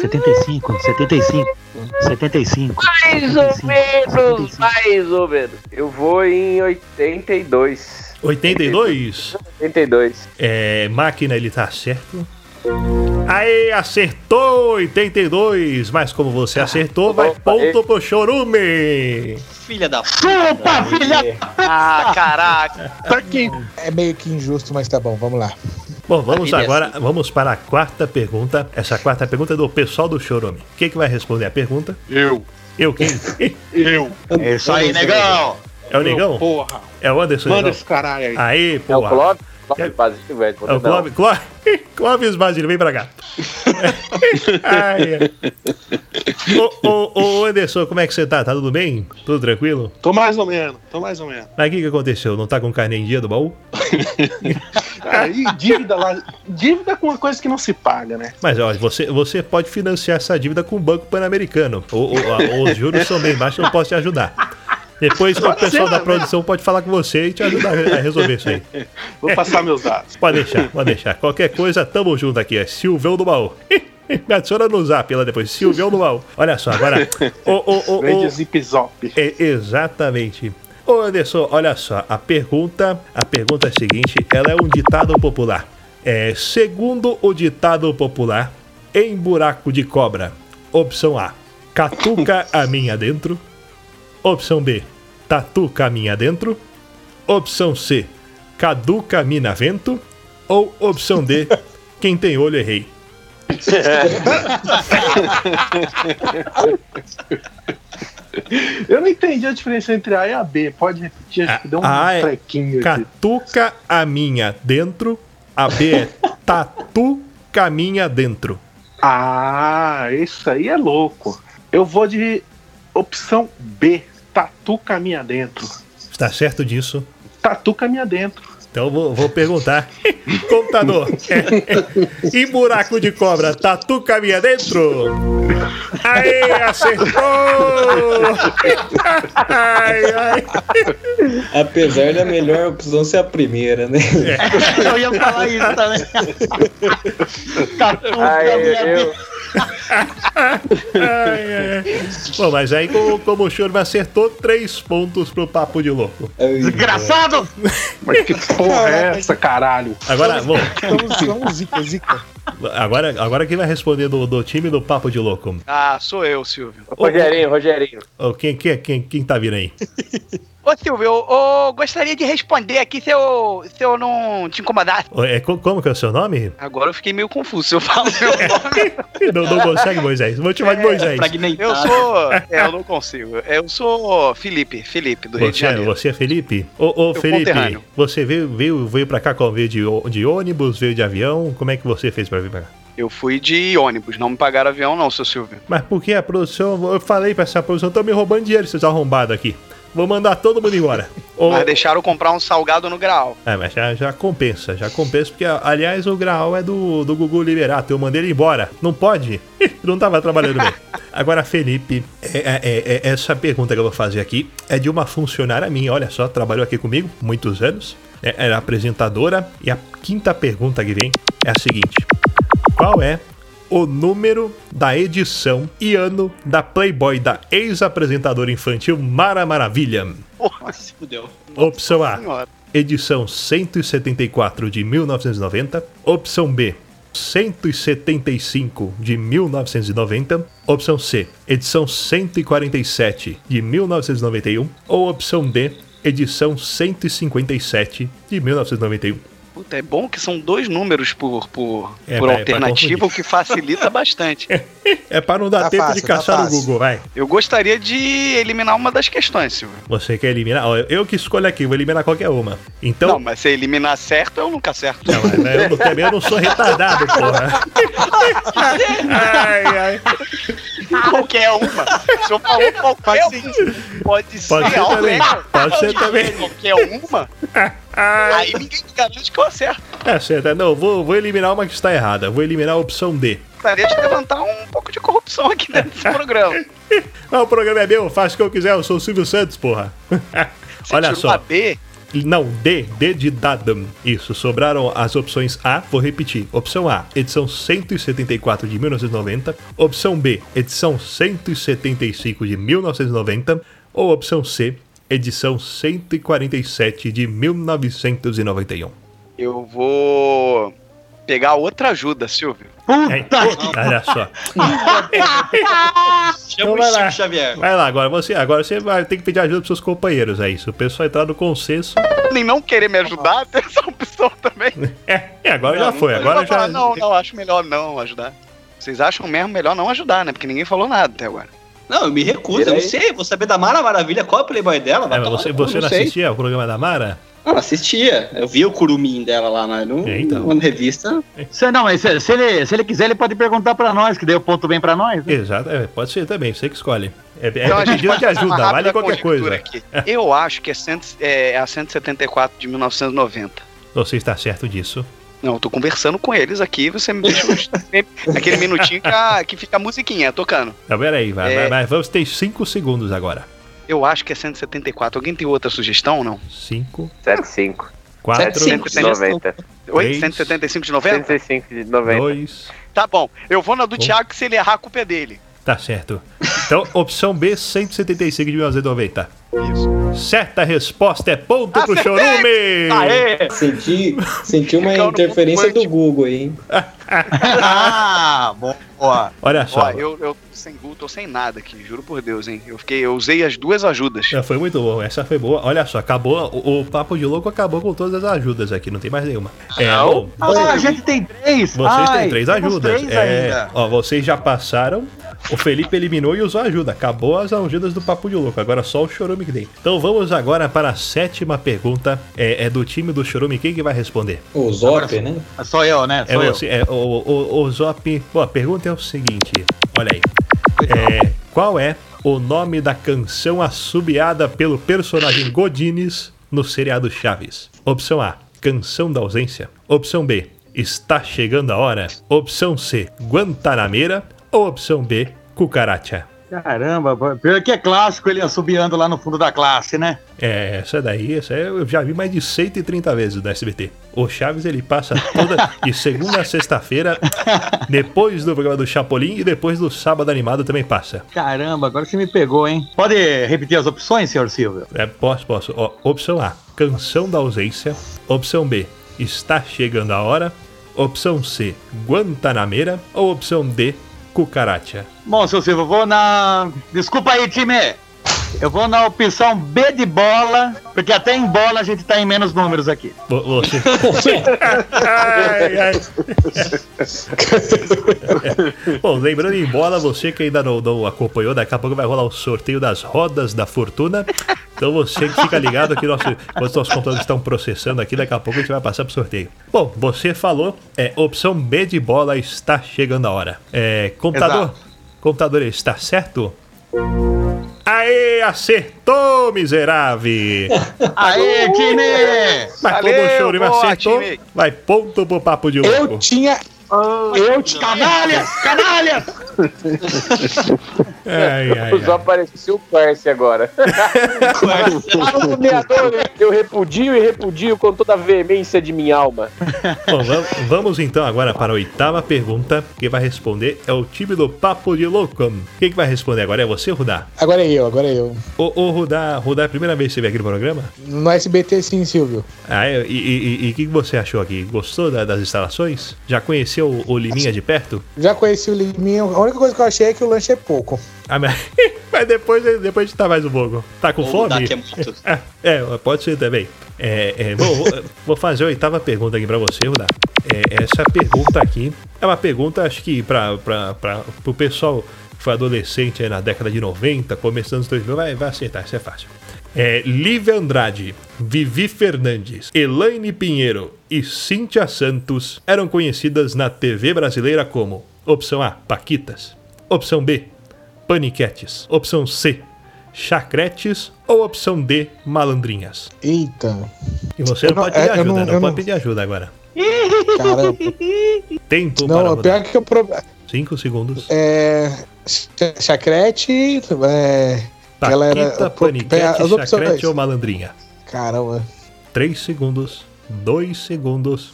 75, 75, 75.
Mais ou menos, mais ou menos. Eu vou em 82.
82?
82.
É, máquina, ele tá certo. Aê, acertou 82. Mas como você acertou, vai ponto pro Chorume.
Filha da
Chupa, filha!
Ah, caraca.
Tá aqui.
É meio que injusto, mas tá bom, vamos lá.
Bom, vamos
vida é
agora, vamos para a quarta pergunta. Essa quarta pergunta é do pessoal do Chorume. Quem que vai responder a pergunta?
Eu.
Eu quem? *laughs*
Eu.
É isso aí, negão!
É o Negão?
Porra.
É o Anderson
Manda esse caralho aí.
Aê,
É o
porra.
Clóvis? Clóvis Basílio, velho.
É o Clóvis, *laughs* Clóvis, Clóvis Basílio, vem pra cá. *laughs* Ai. Ô, ô, ô, Anderson, como é que você tá? Tá tudo bem? Tudo tranquilo?
Tô mais ou menos, tô mais ou menos.
Mas o que, que aconteceu? Não tá com carne em dia do baú?
Aí, *laughs* dívida lá. Dívida com uma coisa que não se paga, né?
Mas olha, você, você pode financiar essa dívida com o Banco Pan-Americano. Os juros são bem baixos, eu não posso te ajudar. Depois o pessoal da produção pode falar com você e te ajudar a resolver isso aí. *laughs*
Vou passar meus dados.
Pode deixar, pode deixar. Qualquer coisa, tamo junto aqui. É Silvão do Baú. *laughs* Me adiciona no zap lá depois. Silvão do Baú. Olha só, agora. Ô, ô, ô,
Grande
ô,
zip zop.
é, exatamente. Ô Anderson, olha só, a pergunta, a pergunta é a seguinte, ela é um ditado popular. É, segundo o ditado popular, em buraco de cobra, opção A, catuca a minha dentro. Opção B, tatuca a minha dentro. Opção C, caduca mina vento. Ou opção D, *laughs* quem tem olho errei. *laughs*
Eu não entendi a diferença entre A e a B. Pode repetir, acho que deu um
A é
trequinho aqui.
Catuca a minha dentro. A B é tatu caminha dentro.
Ah, isso aí é louco. Eu vou de opção B. Tatu caminha dentro.
Está certo disso?
Tatu caminha dentro.
Então eu vou, vou perguntar. *laughs* Computador. *laughs* em buraco de cobra, tatu caminha dentro? Aê, acertou! *laughs* Ai, ai.
Apesar da melhor opção ser a primeira, né?
Eu ia falar isso também. Tatu
Aí,
da minha
eu,
vida.
Ai, ai. Bom, mas aí como, como o me acertou, três pontos pro papo de louco.
Desgraçado!
Mas que porra é essa, caralho?
Agora, bom,
estamos zica, zica.
Agora, agora quem vai responder do, do time do papo de louco?
Ah, sou eu, Silvio.
Rogerinho, Rogerinho.
Ô, Quem, quem, quem, quem tá vindo aí? *laughs*
Ô, Silvio, eu, eu gostaria de responder aqui se eu, se eu não te incomodasse.
Ô, É, co- como que é o seu nome?
Agora eu fiquei meio confuso se eu falo meu nome. *laughs*
Não, não consegue, Moisés. Vou te chamar de Moisés.
Eu sou. É, eu não consigo. Eu sou Felipe, Felipe, do Rio de
Você, é-
Janeiro.
você é Felipe? Ô, ô Felipe, você veio, veio, veio pra cá como? Veio de, ô- de ônibus, veio de avião? Como é que você fez pra vir pra cá?
Eu fui de ônibus, não me pagaram avião, não, seu Silvio.
Mas por que a produção. Eu falei pra essa produção, estão me roubando dinheiro, seus arrombados aqui. vou mandar todo mundo embora. *laughs* Ou-
Mas deixaram comprar um salgado no grau.
É, mas já, já compensa, já compensa, porque, aliás, o Graal é do, do Gugu Liberato, eu mandei ele embora. Não pode? *laughs* Não tava trabalhando bem. *laughs* Agora, Felipe, é- é- é- é- essa pergunta que eu vou fazer aqui é de uma funcionária minha, olha só, trabalhou aqui comigo muitos anos, é, era apresentadora, e a quinta pergunta que vem é a seguinte: Qual é o número da edição e ano da Playboy da ex-apresentadora infantil Mara Maravilha?
Porra, se fudeu.
Opção A,
Senhora.
edição 174 de 1990. Opção B, 175 de 1990. Opção C, edição 147 de 1991. Ou opção D, edição 157 de 1991.
Puta, é bom que são dois números por, por,
É,
por
vai- vai
alternativa, o que facilita *laughs* bastante.
É para não dar
Tá
tempo de
fácil, tá
caçar no
fácil.
Google, vai.
Eu gostaria de eliminar uma das questões, Silvio.
Você quer eliminar? Eu que escolho aqui, vou eliminar qualquer uma. Então.
Não, mas se eliminar certo, eu nunca acerto.
Não, mas eu, não, também eu não sou retardado, porra. *laughs* ai, ai.
Qualquer uma. O senhor falou qualquer uma. Pode ser.
Pode ser também, pode ser também.
Qualquer uma. *laughs* Aí ninguém me garante que eu acerto.
É certo, não, vou, vou eliminar uma que está errada. Vou eliminar a opção D.
Gostaria de levantar um pouco de corrupção aqui dentro desse *laughs* programa.
Ah, o programa é meu, faço o que eu quiser, eu sou o Silvio Santos, porra. *laughs* Olha
tirou
só.
a B?
Não, D, D de Dadam. Isso, sobraram as opções A, vou repetir. Opção A, edição 174 de 1990. Opção B, edição 175 de 1990. Ou opção C, edição 147 de 1991.
Eu vou pegar outra ajuda, Silvio.
Puta! Olha só. Então *laughs* vai lá. Vai lá, agora você, agora você vai ter que pedir ajuda pros seus companheiros aí. Se o pessoal entrar no consenso.
Nem não querer me ajudar, tem essa opção também.
É, agora já foi, agora
vou falar,
já.
Não, não, acho melhor não ajudar. Vocês acham mesmo melhor não ajudar, né? Porque ninguém falou nada até agora.
Não, eu me recuso, eu não sei. Vou saber da Mara Maravilha qual é o Playboy dela.
É, você, você não
sei.
assistia o programa da Mara?
Não, assistia. Eu vi o curumim dela lá na, no,
então.
na revista.
Se, não, mas se, se ele, se ele quiser, ele pode perguntar pra nós, que o ponto vem pra nós. Né?
Exato, é, pode ser também, você que escolhe. É, é
Então
pedido de ajuda, vale qualquer coisa.
aqui. Eu acho que é, cento, é a 174 de 1990.
Você está certo disso?
Não, eu tô conversando com eles aqui, você me deixa *laughs* aquele minutinho que, a- que fica a musiquinha tocando.
Tá, peraí, vai,
É.
vai, vai, vamos ter 5 segundos agora.
Eu acho que é 174. Alguém tem outra sugestão ou não?
5,
75.
4,
90.
Oi?
Três.
175 de 90?
105 de 90.
2.
Tá bom. Eu vou na do
Um.
Thiago que se ele errar, a culpa é dele.
Tá certo. Então, opção B, 175 de 1990. Isso. Certa resposta é ponto pro Chorume!
Senti, senti uma interferência do Google aí, hein? *laughs*
ah, boa.
Olha só.
Ó, eu, eu tô sem Google, tô sem nada aqui, juro por Deus, hein? Eu fiquei, eu usei as duas ajudas.
Já foi muito bom, essa foi boa. Olha só, acabou, o, o Papo de Louco acabou com todas as ajudas aqui, não tem mais nenhuma. É, bom,
Ah, a gente tem três.
Vocês
Ai,
têm três ajudas.
três
é,
ainda.
ó, vocês já passaram. O Felipe eliminou e usou ajuda. Acabou as ajudas do Papo de Louco. Agora só o Chorume que tem. Então vamos agora para a sétima pergunta. É, é do time do Chorume. Quem que vai responder?
O Zop, né?
Sou eu, né?
É
Sou eu.
é, o, o, o Zop. Bom, a pergunta é o seguinte: olha aí. É, qual é o nome da canção assobiada pelo personagem Godines no seriado Chaves? Opção A: Canção da Ausência. Opção B: Está chegando a hora. Opção C: Guantanameira. Ou opção B: Cucaracha.
Caramba, pior que é clássico ele assobiando lá no fundo da classe, né?
É, essa daí, essa eu já vi mais de 130 vezes do SBT. O Chaves ele passa toda *laughs* de segunda a sexta-feira, depois do programa do Chapolin e depois do sábado animado também passa.
Caramba, agora você me pegou, hein? Pode repetir as opções, senhor Silvio?
É, posso, posso. Ó, opção A, Canção da Ausência. Opção B, Está Chegando a Hora. Opção C, Guantanameira. Ou opção D, Cucaracha.
Bom, seu Silvio, vou na. Desculpa aí, time! Eu vou na opção B de bola, porque até em bola a gente tá em menos números aqui.
Vo- Você. ai, ai. Bom, lembrando em bola, você que ainda não, não acompanhou, daqui a pouco vai rolar o sorteio das rodas da fortuna. Então você que fica ligado aqui, nosso, enquanto nossos computadores estão processando aqui, daqui a pouco a gente vai passar pro sorteio. Bom, você falou, é opção B de bola está chegando a hora. É, computador,
Exato.
computador está certo? Aê, acertou, miserável! *laughs*
Aê, time!
Mas como o Chorinho acertou, vai ponto pro papo de louco.
Eu tinha. Eu tinha.
Canalhas! Canalhas!
Ai, ai,
Só apareceu o Quercy agora. *laughs* Nomeador, eu repudio e repudio com toda a veemência de minha alma.
Bom, vam- vamos então agora para a oitava pergunta. Quem vai responder é o time do Papo de Louco. Quem que vai responder agora? É você, Rudá?
Agora é eu, agora é eu.
Ô, ô Rudá, Rudá, é a primeira vez que você veio aqui no programa?
No SBT sim, Silvio.
Ah, é? E- E e- e o que que você achou aqui? Gostou da- das instalações? Já conheceu o, o Liminha de perto?
Já conheci o Liminha. A única coisa que eu achei é que o lanche é pouco.
Ah, mas, *laughs* mas depois, depois de tá mais um pouco. Tá com
Ou
fome?
dá que é muito. *laughs*
É, é, pode ser também. É, é, vou, vou- vou fazer a oitava pergunta aqui pra você, Rudá. É, essa pergunta aqui é uma pergunta, acho que pra, pra, pra, pro pessoal que foi adolescente aí na década de 90, começando os 2000, vai, vai acertar, isso é fácil. É, Lívia Andrade, Vivi Fernandes, Elaine Pinheiro e Cíntia Santos eram conhecidas na TV brasileira como opção A, Paquitas, opção B, Paniquetes, opção C, Chacretes ou opção D, Malandrinhas.
Eita.
E você não
não-
pode pedir
é,
ajuda,
não-
não, pode
não-
pedir ajuda agora.
Caramba.
Tempo
Não,
para rodar.
pior que eu. Pro...
Cinco segundos.
É. Ch- Chacrete. É. ela era.
Paquita,
pô,
Paniquete,
as opções-
Chacrete ou Malandrinha.
Caramba.
Três segundos, dois segundos,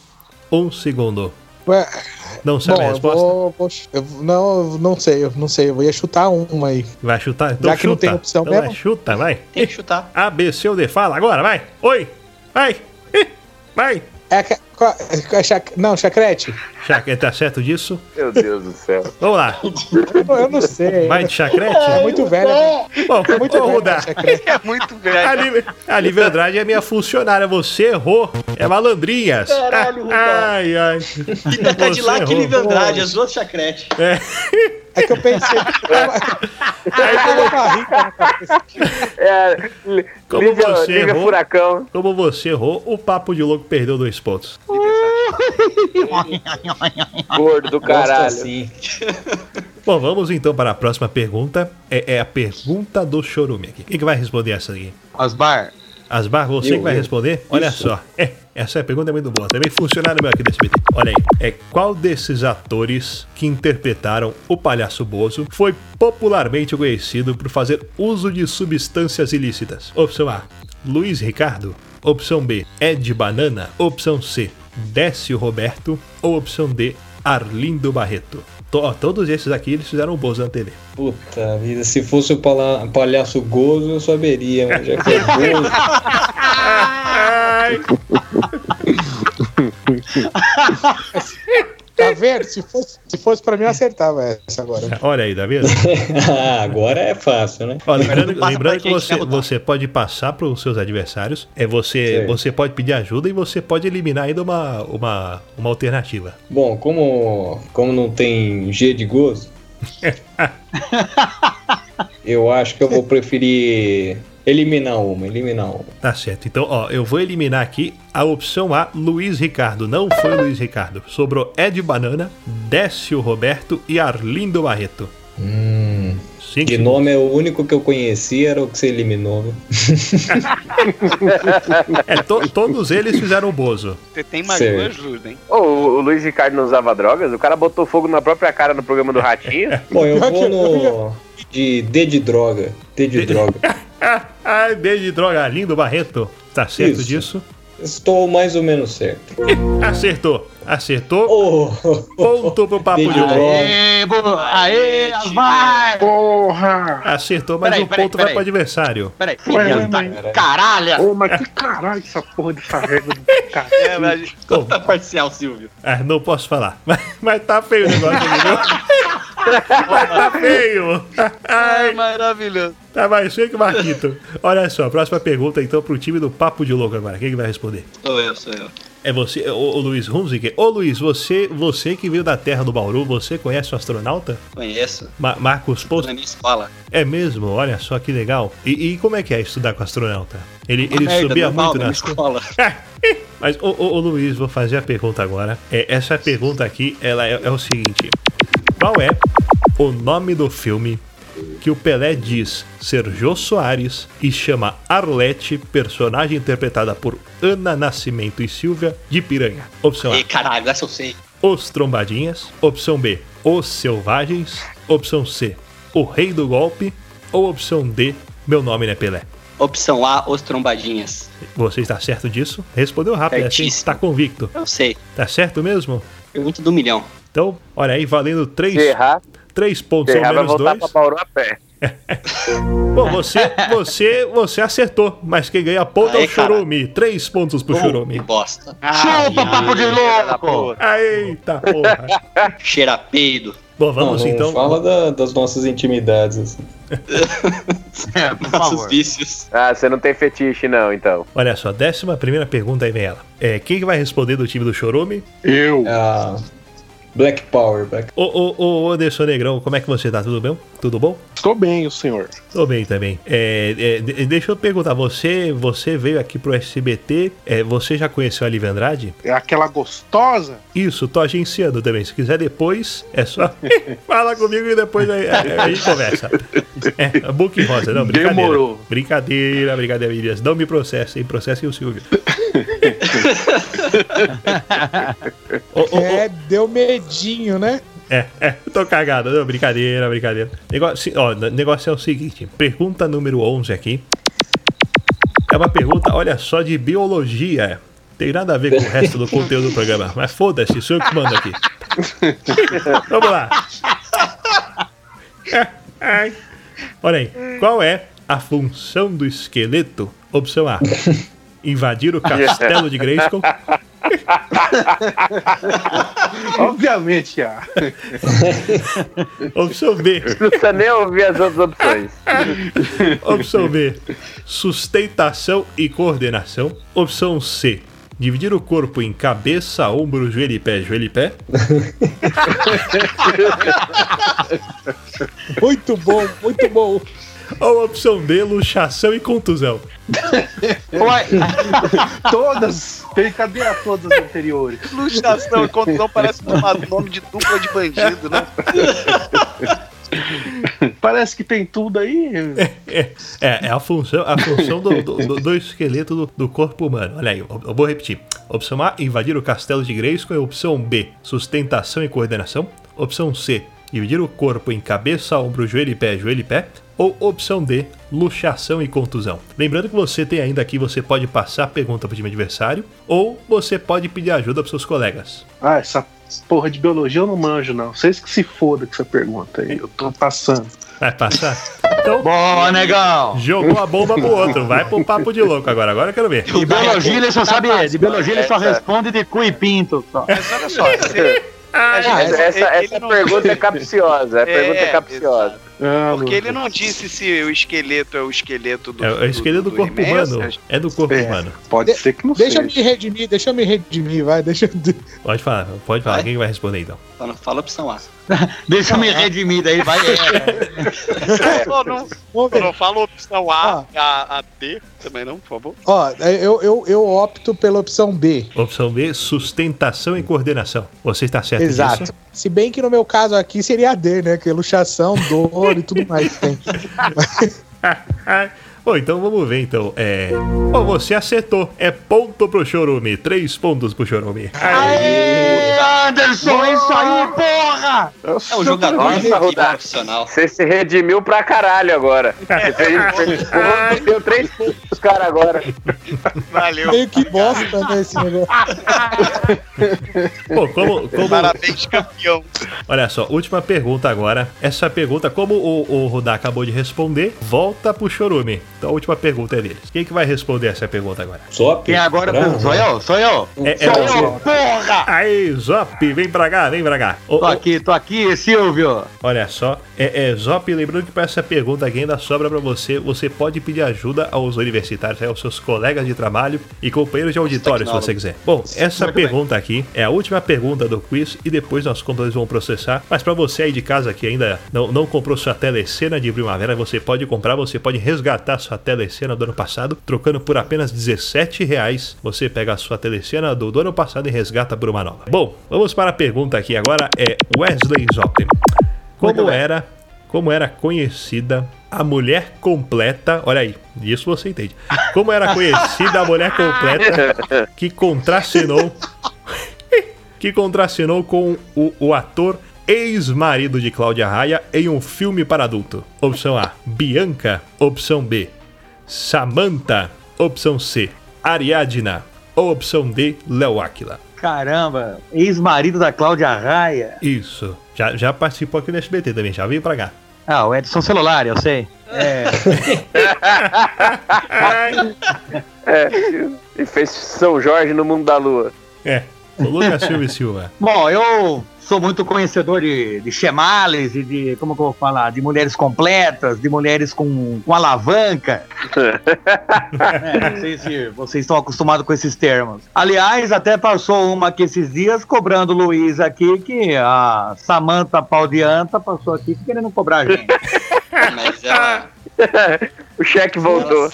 um segundo. Não sabe
bom,
a
eu
resposta?
vou, vou- eu- não, eu não sei, eu não sei. Eu ia chutar uma aí.
Vai chutar? Então
Já que não
chuta.
tem opção
então
mesmo.
vai, chuta, vai.
Tem que chutar.
A, B, C ou D, fala agora, vai. Oi, vai, Ih, vai.
É, é não, chacrete?
Chacrete, tá certo disso?
Meu Deus do céu.
Vamos lá.
Eu não sei.
Vai de chacrete?
É muito velho. né?
Bom,
É muito
vou
velho.
mudar.
É muito
A
velho.
Lívia, a Lívia Andrade é minha funcionária. Você errou. É malandrinhas.
Caralho.
Ai, ai.
E tá de lá que. Livre Andrade, as duas chacrete.
É.
É que eu pensei. *laughs* Aí tava uma rica na cabeça.
É, Li-
Como
Lívia,
você
Lívia
errou.
Furacão.
Como você errou, o papo de louco perdeu dois pontos.
Gordo do caralho.
assim.
Bom, vamos então para a próxima pergunta. É, é a pergunta do Chorume aqui. Quem que vai responder essa aqui?
Osbar,
Asbar, você
Eu,
que vai
eu.
responder? Olha
Isso.
só. É, essa pergunta é muito boa. Também funcionário meu aqui desse BT. Olha aí. É qual desses atores que interpretaram o palhaço Bozo foi popularmente conhecido por fazer uso de substâncias ilícitas? Opção A: Luiz Ricardo. Opção B: Ed Banana. Opção C: Décio Roberto. Ou opção D: Arlindo Barreto. To- ó, todos esses aqui eles fizeram o Bozo na TV.
Puta vida, se fosse o pala- palhaço gozo, eu saberia, mas já que é gozo. *laughs* *laughs* *laughs*
Tá vendo? Se fosse, se fosse pra mim, eu acertava essa agora. *laughs*
olha aí, tá vendo?
Ah, *laughs* agora é fácil, né?
Ó, lembrando, lembrando que você,
lutar.
você pode passar para os seus adversários, é você, você pode pedir ajuda e você pode eliminar ainda uma, uma, uma alternativa.
Bom, como, como não tem G de gozo, *laughs* eu acho que eu vou preferir eliminar uma, eliminar uma.
Tá certo. Então, ó, eu vou eliminar aqui a opção A, Luiz Ricardo. Não foi Luiz Ricardo. Sobrou Ed Banana, Décio Roberto e Arlindo Barreto.
Hum, De nome é o único que eu conhecia, era o que você eliminou, viu? *laughs*
É, to- todos eles fizeram o Bozo.
Você tem mais duas ajuda, hein?
Ô, o Luiz Ricardo não usava drogas? O cara botou fogo na própria cara no programa do Ratinho? *laughs*
Bom, eu vou no. de D de droga. D de *laughs* droga.
Ah, D de droga, Arlindo Barreto. Tá certo
Isso.
disso?
Estou mais ou menos certo. *laughs*
Acertou. Acertou.
Oh,
Ponto pro papo de louco.
aê, Osbar!
Porra!
Acertou, mas
Peraí,
o
peraí,
ponto vai
peraí.
pro adversário.
Peraí, filha da
mas-
caralho!
Ô, mas que caralho essa porra dessa regra do *laughs* cara.
É, mas conta parcial, Silvio.
Ah, não posso falar. *laughs* Mas, mas tá feio o negócio, entendeu? Mas tá feio. Ai,
maravilhoso.
tá mais feio que o Marquito. Olha só, próxima pergunta então pro time do Papo de Louco agora. Quem que vai responder?
Sou eu, sou eu.
É você, o, o Luiz Hunziker? Ô Luiz, você, você que veio da terra do Bauru, você conhece o astronauta?
Conheço.
Ma- Marcos Post?
na minha escola.
É mesmo? Olha só que legal. E, e como é que é estudar com astronauta? Ele, ele
merda,
subia muito
na escola. *laughs*
Mas, ô, ô, ô, Luiz, vou fazer a pergunta agora. É, essa pergunta aqui, ela é, é o seguinte. Qual é o nome do filme que o Pelé diz ser Jô Soares e chama Arlete, personagem interpretada por Ana Nascimento e Silvia, de Piranha? Opção A.
Ih, caralho, essa eu sei.
Os Trombadinhas. Opção B, Os Selvagens. Opção C, O Rei do Golpe. Ou opção D, Meu Nome não é Pelé.
Opção A, os trombadinhas.
Você está certo disso? Respondeu rápido, assim,
Certíssimo.
está convicto.
Eu sei.
Tá certo mesmo?
Pergunta do milhão.
Então, olha aí, valendo três,
Se errar,
três pontos
se
ou
vai
menos
voltar
dois.
pra Bauru a pé. *laughs*
Bom, você, você, você acertou, mas quem ganha ponto é o Chorume. Três pontos pro Chorume.
Que bosta.
Chupa, papo de louco!
Eita porra. *laughs*
Cheira peido.
Bom, vamos
não
então.
Fala da- das nossas intimidades, assim.
É, por
Nossos
favor.
vícios.
Ah, você não tem fetiche, não, então.
Olha só, décima primeira pergunta aí vem ela. É, quem que vai responder do time do Chorume?
Eu.
Ah, Black Power, Black
Ô, ô, ô, Anderson Negrão, como é que você tá? Tudo bem? Tudo bom?
Estou bem, o senhor.
Tô bem também. É, é, de- deixa eu perguntar, você, você veio aqui pro SBT, é, você já conheceu a Lívia Andrade?
É aquela gostosa?
Isso, tô agenciando também. Se quiser depois, é só *laughs* fala comigo e depois aí, aí a gente conversa. É, Book Rosa, não, brincadeira.
Demorou.
Brincadeira, brincadeira, Mirias. Não me processem, processem o Silvio. *laughs* *laughs*
É, deu medinho, né?
É, é, tô cagado. Não, brincadeira, brincadeira. Negócio, ó, o negócio é o seguinte: pergunta número 11 aqui. É uma pergunta, olha só, de biologia. Tem nada a ver com o resto do conteúdo do programa. Mas foda-se, sou eu que mando aqui. *laughs* Vamos lá. Ai. Olha aí. Qual é a função do esqueleto? Opção A: invadir o castelo de Grayskull. *laughs*
Obviamente há.
Opção B:
Não precisa nem ouvir as outras opções.
Opção B, sustentação e coordenação. Opção C, dividir o corpo em cabeça, ombro, joelho e pé, joelho e pé. *laughs*
Muito bom, muito bom.
Ou opção D, luxação e contusão. *laughs*
Ué, *laughs*
Todas. Tem, cadê a todas as anteriores?
Luxação e contusão parece um nome de dupla de bandido, né? *laughs*
Parece que tem tudo aí.
É, é a função, a função do, do- do- do esqueleto do, do corpo humano. Olha aí, eu, eu vou repetir. Opção A, invadir o castelo de Grayskull. Opção B, sustentação e coordenação. Opção C, dividir o corpo em cabeça, ombro, joelho e pé, joelho e pé. Ou opção D, luxação e contusão. Lembrando que você tem ainda aqui, você pode passar a pergunta para o time adversário ou você pode pedir ajuda para seus colegas.
Ah, essa porra de biologia eu não manjo, não. Vocês que se foda com essa pergunta aí. Eu tô passando.
Vai passar? Então,
boa, negão!
jogou a bomba pro outro. Vai pro papo de louco agora. Agora eu quero ver.
De biologia ele só sabe, de biologia ele só
Essa-
responde de cu e pinto. Só.
Mas olha só, você- a gente-
Essa, essa, essa
não-
pergunta é capciosa. A pergunta é capciosa.
Ah,
Porque ele não disse se o esqueleto é o esqueleto do.
É o esqueleto do corpo
He-Man,
humano. É do corpo
É.
humano.
Pode ser que não
Deixa eu
seja.
me redimir, deixa eu me redimir, vai, deixa eu.
Pode falar, pode falar.
Vai.
Quem vai responder então?
Fala, fala opção A. *laughs*
Deixa eu me redimir daí, vai. É.
Não, não, não fala opção A, a, a D também não, por favor.
Ó, eu, eu, eu opto pela opção B.
Opção B, sustentação e coordenação. Você está certo
Exato.
disso?
Se bem que no meu caso aqui seria a D, né? Que é luxação, dor e tudo mais que tem. *laughs*
Bom, então vamos ver então. É... Bom, você acertou. É ponto pro Chorume. Três pontos pro Chorume.
Aê, Anderson, é isso aí, porra!
É um jogador profissional.
Você se redimiu pra caralho agora. Você fez, você deu três pontos pros caras agora.
Valeu.
Meio que bosta, né, esse negócio.
Bom, como, como...
Parabéns, campeão.
Olha só, última pergunta agora. Essa pergunta, como o, o Rudá acabou de responder, volta pro Chorume. Então a última pergunta é deles. Quem que vai responder essa pergunta agora?
Só
Quem agora?
Bravo.
Sou eu, sou eu.
É, é
Sou eu, porra!
Aí, Zop, vem pra cá, vem pra cá. Ô,
Tô
ô,
aqui, tô aqui, Silvio.
Olha só, é, é Zop, lembrando que para essa pergunta aqui ainda sobra para você, você pode pedir ajuda aos universitários, aos seus colegas de trabalho e companheiros de auditório, se você quiser. Bom, essa
Muito bem.
pergunta aqui é a última pergunta do quiz e depois nossos computadores vão processar. Mas para você aí de casa que ainda não, não comprou sua telecena de primavera, você pode comprar, você pode resgatar sua telecena do ano passado, trocando por apenas 17 reais. Você pega a sua telecena do, do ano passado e resgata por uma nova. Bom, vamos para a pergunta aqui agora, é Wesley.
Muito
Como era Como era conhecida a mulher completa. Olha aí, isso você entende. Como era conhecida a mulher completa que contracenou. *laughs* que contracenou com o, o ator ex-marido de Cláudia Raia em um filme para adulto. Opção A, Bianca. Opção B, Samantha. Opção C, Ariadna. Ou opção D, Léo Aquila.
Caramba, ex-marido da Cláudia Raia.
Isso. Já, já participou aqui no SBT também, já veio pra cá.
Ah, o Edson Celular, eu sei. É. *laughs*
É, e fez São Jorge no mundo da lua.
É, o Lucas Silva e Silva.
Bom, eu sou muito conhecedor de, de chemales e de, como que eu vou falar, de mulheres completas, de mulheres com, com alavanca. *laughs* É, não sei se vocês estão acostumados com esses termos. Aliás, até passou uma aqui esses dias cobrando o Luiz aqui, que a Samanta Pau de Anta passou aqui querendo cobrar a gente. *laughs*
Mas ela, *laughs*
o cheque voltou.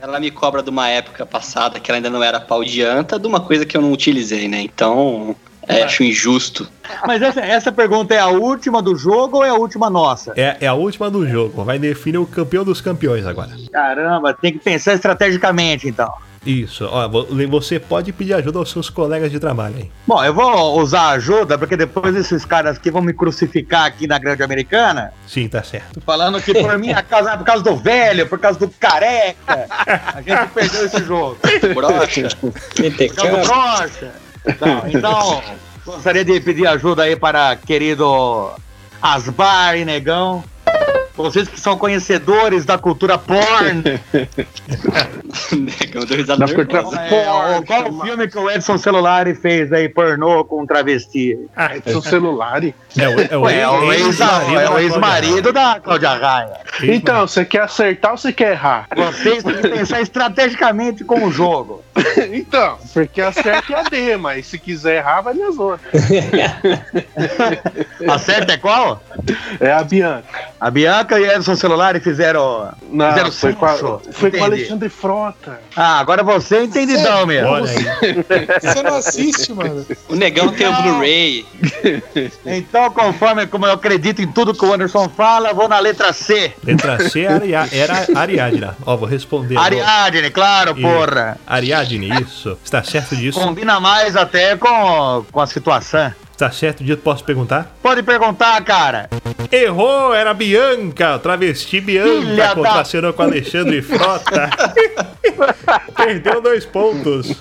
ela me cobra de uma época passada que ela ainda não era pau de anta, de uma coisa que eu não utilizei, né? Então, é, acho injusto.
Mas essa, essa pergunta é a última do jogo ou é a última nossa?
É, é a última do jogo. Vai definir o campeão dos campeões agora.
Caramba, tem que pensar estrategicamente então.
Isso. Ó, vo- você pode pedir ajuda aos seus colegas de trabalho aí.
Bom, eu vou usar ajuda, porque depois esses caras aqui vão me crucificar aqui na grande americana,
Sim, tá certo.
falando que por minha causa, por causa do velho, por causa do careca, a gente perdeu esse jogo.
Brocha.
Por causa do brocha. Então, gostaria de pedir ajuda aí para querido Asbar e Negão. Vocês que são conhecedores da cultura porn. *laughs* Da cultura
nervosa.
É, qual o filme que o Edson Celulari fez aí, pornô com travesti?
Ah, Edson Celulari.
É o, é o
é o
ex-marido
é
da
ex-marido da Cláudia Raia.
Então, você quer acertar ou você quer errar?
Vocês têm que pensar estrategicamente com o jogo. *laughs*
Então, porque acerta é a D, mas se quiser errar, vai nas outras. *laughs*
A certa é qual?
É a Bianca.
A Bianca e Edson Celulari fizeram.
Não,
fizeram
foi com, a, foi com. Alexandre Frota.
Ah, agora você é entendidão mesmo.
Olha aí. *laughs*
Você não assiste, mano.
O negão tem o Blu-ray. *laughs*
Então, conforme como eu acredito em tudo que o Anderson fala, vou na letra C.
Letra C Aria- era Ariadna. Ó, vou responder.
Ariadne, claro,
E-
porra.
Ariadne, isso. Está certo disso?
Combina mais até com, com a situação.
Está certo disso? Posso perguntar?
Pode perguntar, cara.
Errou, era Bianca, travesti Bianca,
Filha da-
contracenou com Alexandre Frota. *laughs* Perdeu dois pontos.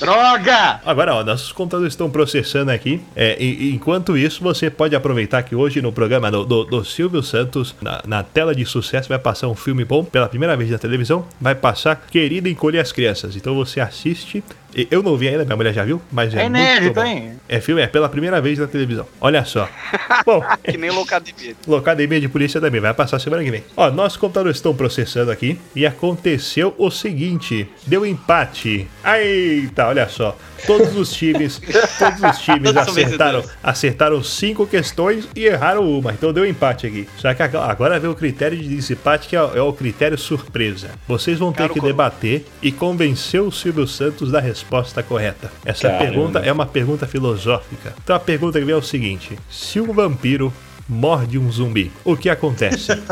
Droga!
Agora, ó, nossos computadores estão processando aqui. É, e- e enquanto isso, você pode aproveitar que hoje no programa do, do- do Silvio Santos, na, na tela de sucesso, vai passar um filme bom pela primeira vez na televisão. Vai passar Querida Encolher as Crianças. Então você assiste. Eu não vi ainda, minha mulher já viu, mas é,
É
muito
inédito, hein?
É filme, é pela primeira vez na televisão. Olha só. *laughs* Bom,
Que nem loucademia. *laughs*
Locademia de polícia também, vai passar semana que vem. Ó, nossos computadores estão processando aqui e aconteceu o seguinte: deu empate. Eita, olha só. Todos os times, *laughs* todos os times acertaram, acertaram cinco questões e erraram uma. Então deu empate aqui. Só que agora- vem o critério de desempate, que é o, é o critério surpresa. Vocês vão ter que debater e convencer o Silvio Santos da resposta correta. Essa
Caramba.
pergunta é uma pergunta filosófica. Então a pergunta que vem é o seguinte: se um vampiro morde um zumbi, o que acontece? *laughs*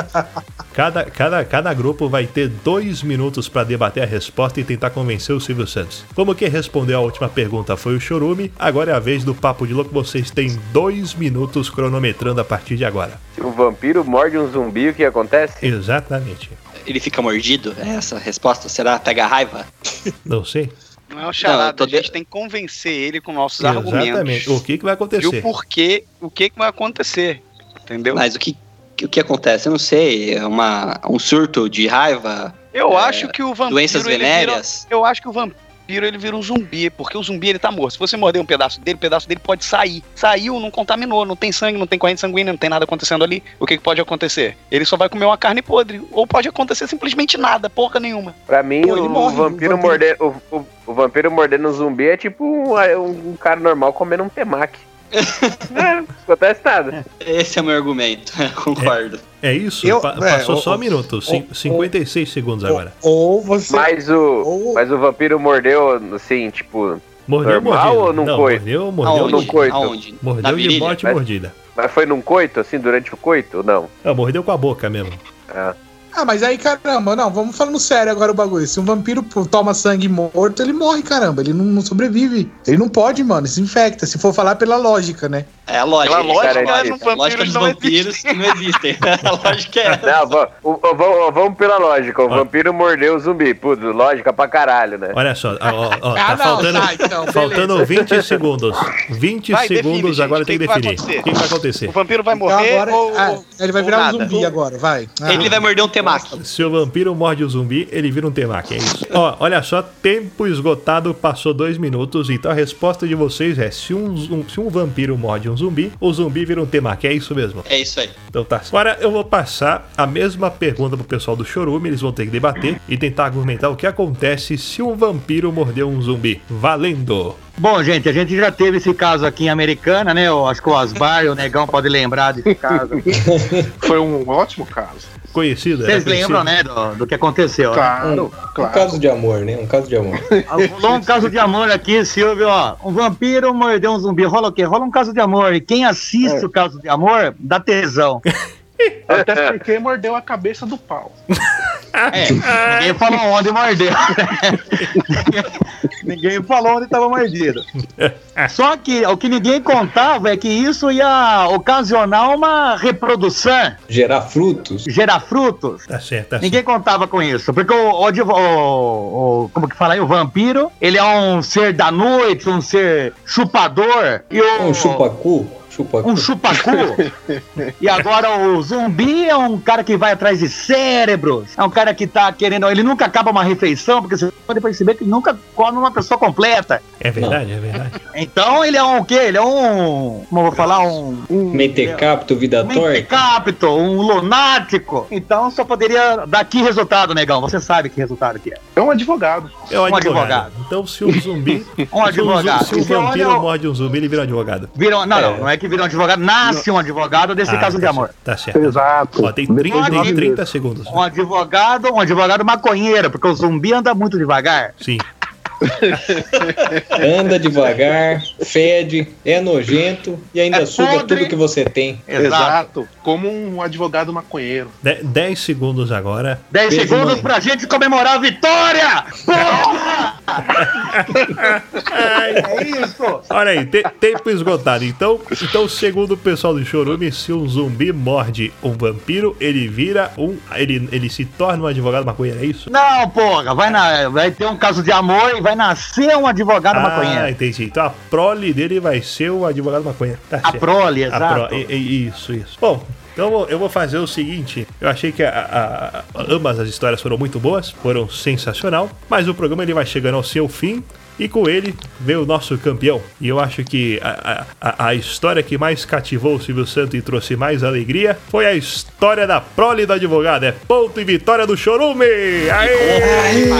Cada, cada, cada grupo vai ter dois minutos para debater a resposta e tentar convencer o Silvio Santos. Como quem respondeu a última pergunta foi o Chorume, agora é a vez do Papo de Louco. Vocês têm dois minutos cronometrando a partir de agora.
Se o vampiro morde um zumbi, o que acontece?
Exatamente.
Ele fica mordido? É essa a resposta? Será? Pega a raiva?
Não sei.
Não é um charada,
Não,
a gente
de-
tem que convencer ele com nossos
Exatamente.
argumentos.
O que, que vai
E o
acontecer?
porquê, o que, que vai acontecer. Entendeu?
Mas o que, o que acontece? Eu não sei. É uma, um surto de raiva?
eu
é,
acho que o vampiro.
Doenças venéreas?
Vira, eu acho que o vampiro ele vira um zumbi, porque o zumbi ele tá morto. Se você morder um pedaço dele, o pedaço dele pode sair. Saiu, não contaminou, não tem sangue, não tem corrente sanguínea, não tem nada acontecendo ali. O que, que pode acontecer? Ele só vai comer uma carne podre. Ou pode acontecer simplesmente nada, porra nenhuma.
Pra mim,
Pô,
o,
morre,
vampiro
o vampiro-
morder, o, o- o vampiro mordendo um zumbi é tipo um, um cara normal comendo um temaki. É, acontece nada.
Esse é o meu argumento. *laughs* Concordo.
É isso?
Eu-
Pa-
é,
passou
o-
só um minuto. Cin-
o-
56 segundos agora.
Ou você.
Mas o,
Ou-
mas o vampiro mordeu, assim, tipo,
Mordeu,
Normal
mordida.
ou num
não,
coito?
Mordeu, mordeu.
Aonde? Num coito?
Aonde?
Mordeu
Na
de
virilha?
morte
Mas-
mordida.
Mas foi num coito, assim, durante o coito? ou Não.
Não, mordeu com a boca mesmo.
Ah.
Ah, mas aí, caramba, não, vamos falando sério agora o bagulho. Se um vampiro toma sangue morto, ele morre, caramba. Ele não, não sobrevive. Ele não pode, mano, se infecta. Se for falar pela lógica, né?
É a lógica.
Pela lógica,
cara,
os
a lógica dos vampiros que não existem. *laughs* a lógica é essa.
Não, va- o- o- vamos, pela lógica. O vampiro mordeu o zumbi. Putz, lógica pra caralho, né?
Olha só, ó, ó, ó,
Ah,
tá
não,
faltando,
tá, então,
faltando 20 segundos. 20
Vai, define,
segundos
gente,
agora tem
que
definir. O que, vai acontecer?
O vampiro vai
Então
morrer
agora.
ou,
ah, ele vai virar um
nada?
zumbi agora, vai. Ah,
Ele vai morder um temaki.
Se o vampiro morde o zumbi, ele vira um temaki, é isso. Ó, olha só, tempo esgotado, passou dois minutos, então a resposta de vocês é: se um, zum- se um vampiro morde um zumbi, o zumbi vira um temaki, é isso mesmo.
É isso aí.
Então tá. Agora eu vou passar a mesma pergunta pro pessoal do Chorume, eles vão ter que debater e tentar argumentar o que acontece se um vampiro morder um zumbi. Valendo!
Bom, gente, a gente já teve esse caso aqui em Americana, né? Eu acho que o Asbar e o Negão podem lembrar desse caso. *laughs*
Foi um ótimo caso.
Conhecido,
Vocês lembram, né, do, do que aconteceu? né?
Claro,
Um
claro.
caso de amor, né? Um caso de amor. *laughs*
Rolou um caso de amor aqui, Silvio, ó. Um vampiro mordeu um zumbi. Rola o quê? Rola um caso de amor. E quem assiste o caso de amor, dá tesão. *laughs*
Até porque mordeu a cabeça do pau. *laughs*
É, ninguém falou onde mordeu. *laughs* ninguém falou onde estava mordido. Só que o que ninguém contava é que isso ia ocasionar uma reprodução,
Gerar frutos.
gerar frutos.
Tá certo, tá certo.
Ninguém contava com isso, porque o, o- o- como que fala aí, o vampiro, ele é um ser da noite, um ser chupador, e o,
Um chupacu. Chupacu.
um chupacu. e agora o zumbi é um cara que vai atrás de cérebros. É um cara que tá querendo. Ele nunca acaba uma refeição, porque você pode perceber que ele nunca come uma pessoa completa.
É verdade, é verdade.
Então ele é um o quê? Ele é um. Como eu vou falar? Um. um
Mentecapto, vida
um
torta.
mentecapto, um lunático. Então só poderia dar que resultado, negão. Você sabe que resultado que é.
É um advogado.
É um
Um
advogado.
advogado.
Então, se um zumbi. *laughs*
Um advogado.
Se um
Então,
vampiro
olha o-
morde um zumbi, ele vira um advogado.
Viram, não, não, não é que vira um advogado, nasce um advogado desse
Ah,
caso de
tá
amor.
certo, Tá certo.
Exato.
Ó, tem 30, tem 30 segundos.
Um advogado, um advogado maconheiro, porque o zumbi anda muito devagar.
Sim. *laughs*
Anda devagar, fede, é nojento e ainda
É
suga
podre.
tudo que você tem.
Exato. Como um advogado maconheiro.
10 segundos agora.
10
Beijo,
segundos
mãe.
pra gente comemorar a vitória! Porra! é *laughs* isso!
Olha aí, te- tempo esgotado. Então, então, segundo o pessoal do Chorume, se um zumbi morde um vampiro, ele vira um. Ele, ele se torna um advogado maconheiro, é isso?
Não, porra, vai, na, vai ter um caso de amor e vai nascer um advogado
Ah,
maconheiro.
entendi. Então a prole dele vai ser o advogado maconheiro. Tá
A
certo.
prole,
A
exato.
pro- i- i- Isso, isso. Bom, então eu vou- fazer o seguinte. Eu achei que a- a- a- ambas as histórias foram muito boas, foram sensacional, mas o programa ele vai chegando ao seu fim. E com ele veio o nosso campeão. E eu acho que a, a, a história que mais cativou o Silvio Santos e trouxe mais alegria foi a história da prole do advogado. É ponto e vitória do Chorume! Aê!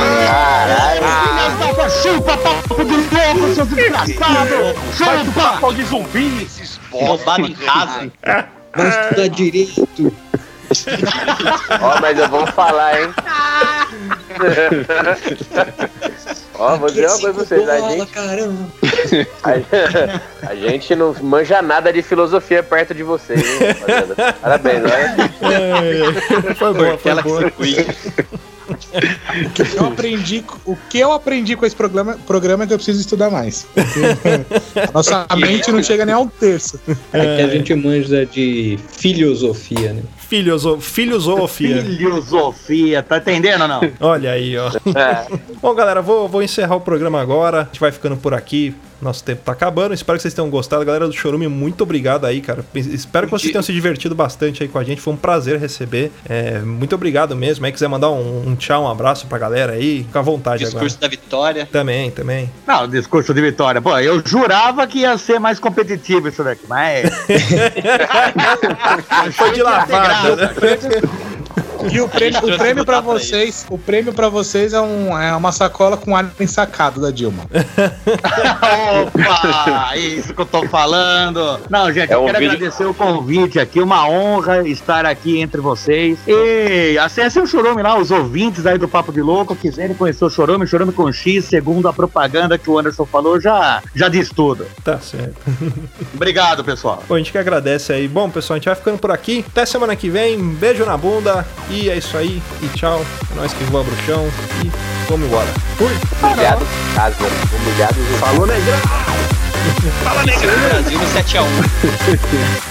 Filha da chupa, papo de louco, seu desgraçado! Chupa!
Pau de zumbi.
Roubado em casa.
Vai estudar direito.
Ó, mas eu vou falar, hein? Ó, vou dizer uma coisa pra vocês. A gente,
caramba.
a, a gente não manja nada de filosofia perto de vocês, hein, rapaziada? Parabéns, olha.
É, foi boa, foi boa.
O que eu aprendi, o que eu aprendi com esse programa, programa é que eu preciso estudar mais. Porque a nossa mente não chega nem a um terço.
É que a gente manja de filosofia, né?
Filhoso, filosofia.
Filosofia, tá entendendo ou não?
Olha aí, ó. Bom, galera, vou, vou encerrar o programa agora. A gente vai ficando por aqui. Nosso tempo tá acabando. Espero que vocês tenham gostado. Galera do Chorume, muito obrigado aí, cara. Espero que vocês tenham se divertido bastante aí com a gente. Foi um prazer receber. É, muito obrigado mesmo. Aí quiser mandar um, um tchau, um abraço pra galera aí, fica à vontade
Discurso da vitória.
agora. Também, também.
Não, discurso de vitória. Pô, eu jurava que ia ser mais competitivo isso daqui, mas. *laughs* *laughs*
Foi de lavada. *laughs*
E o prêmio, o prêmio pra
trouxe
vocês, o prêmio para vocês é, um, é uma sacola com alho ensacado da Dilma. *laughs*
Opa! Isso que eu tô falando. Não, gente,
É
eu
um
quero
vídeo-
agradecer o convite aqui. Uma honra estar aqui entre vocês. E acessem o Chorume lá, os ouvintes aí do Papo de Louco, quiserem conhecer o Chorume, Chorume com X, segundo a propaganda que o Anderson falou, já, já diz tudo.
Tá certo. *laughs*
Obrigado, pessoal.
Bom, a gente que agradece aí. Bom, pessoal, a gente vai ficando por aqui. Até semana que vem. Beijo na bunda. E é isso aí. E tchau. É nóis que voa bruxão. E vamos embora. Fui.
Em casa, humilhado em
Falou, negrão!
Fala,
Venceu o Brasil no 7x1.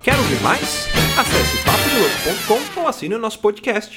Quer ouvir mais? Acesse papodelouco.com ou assine o nosso podcast.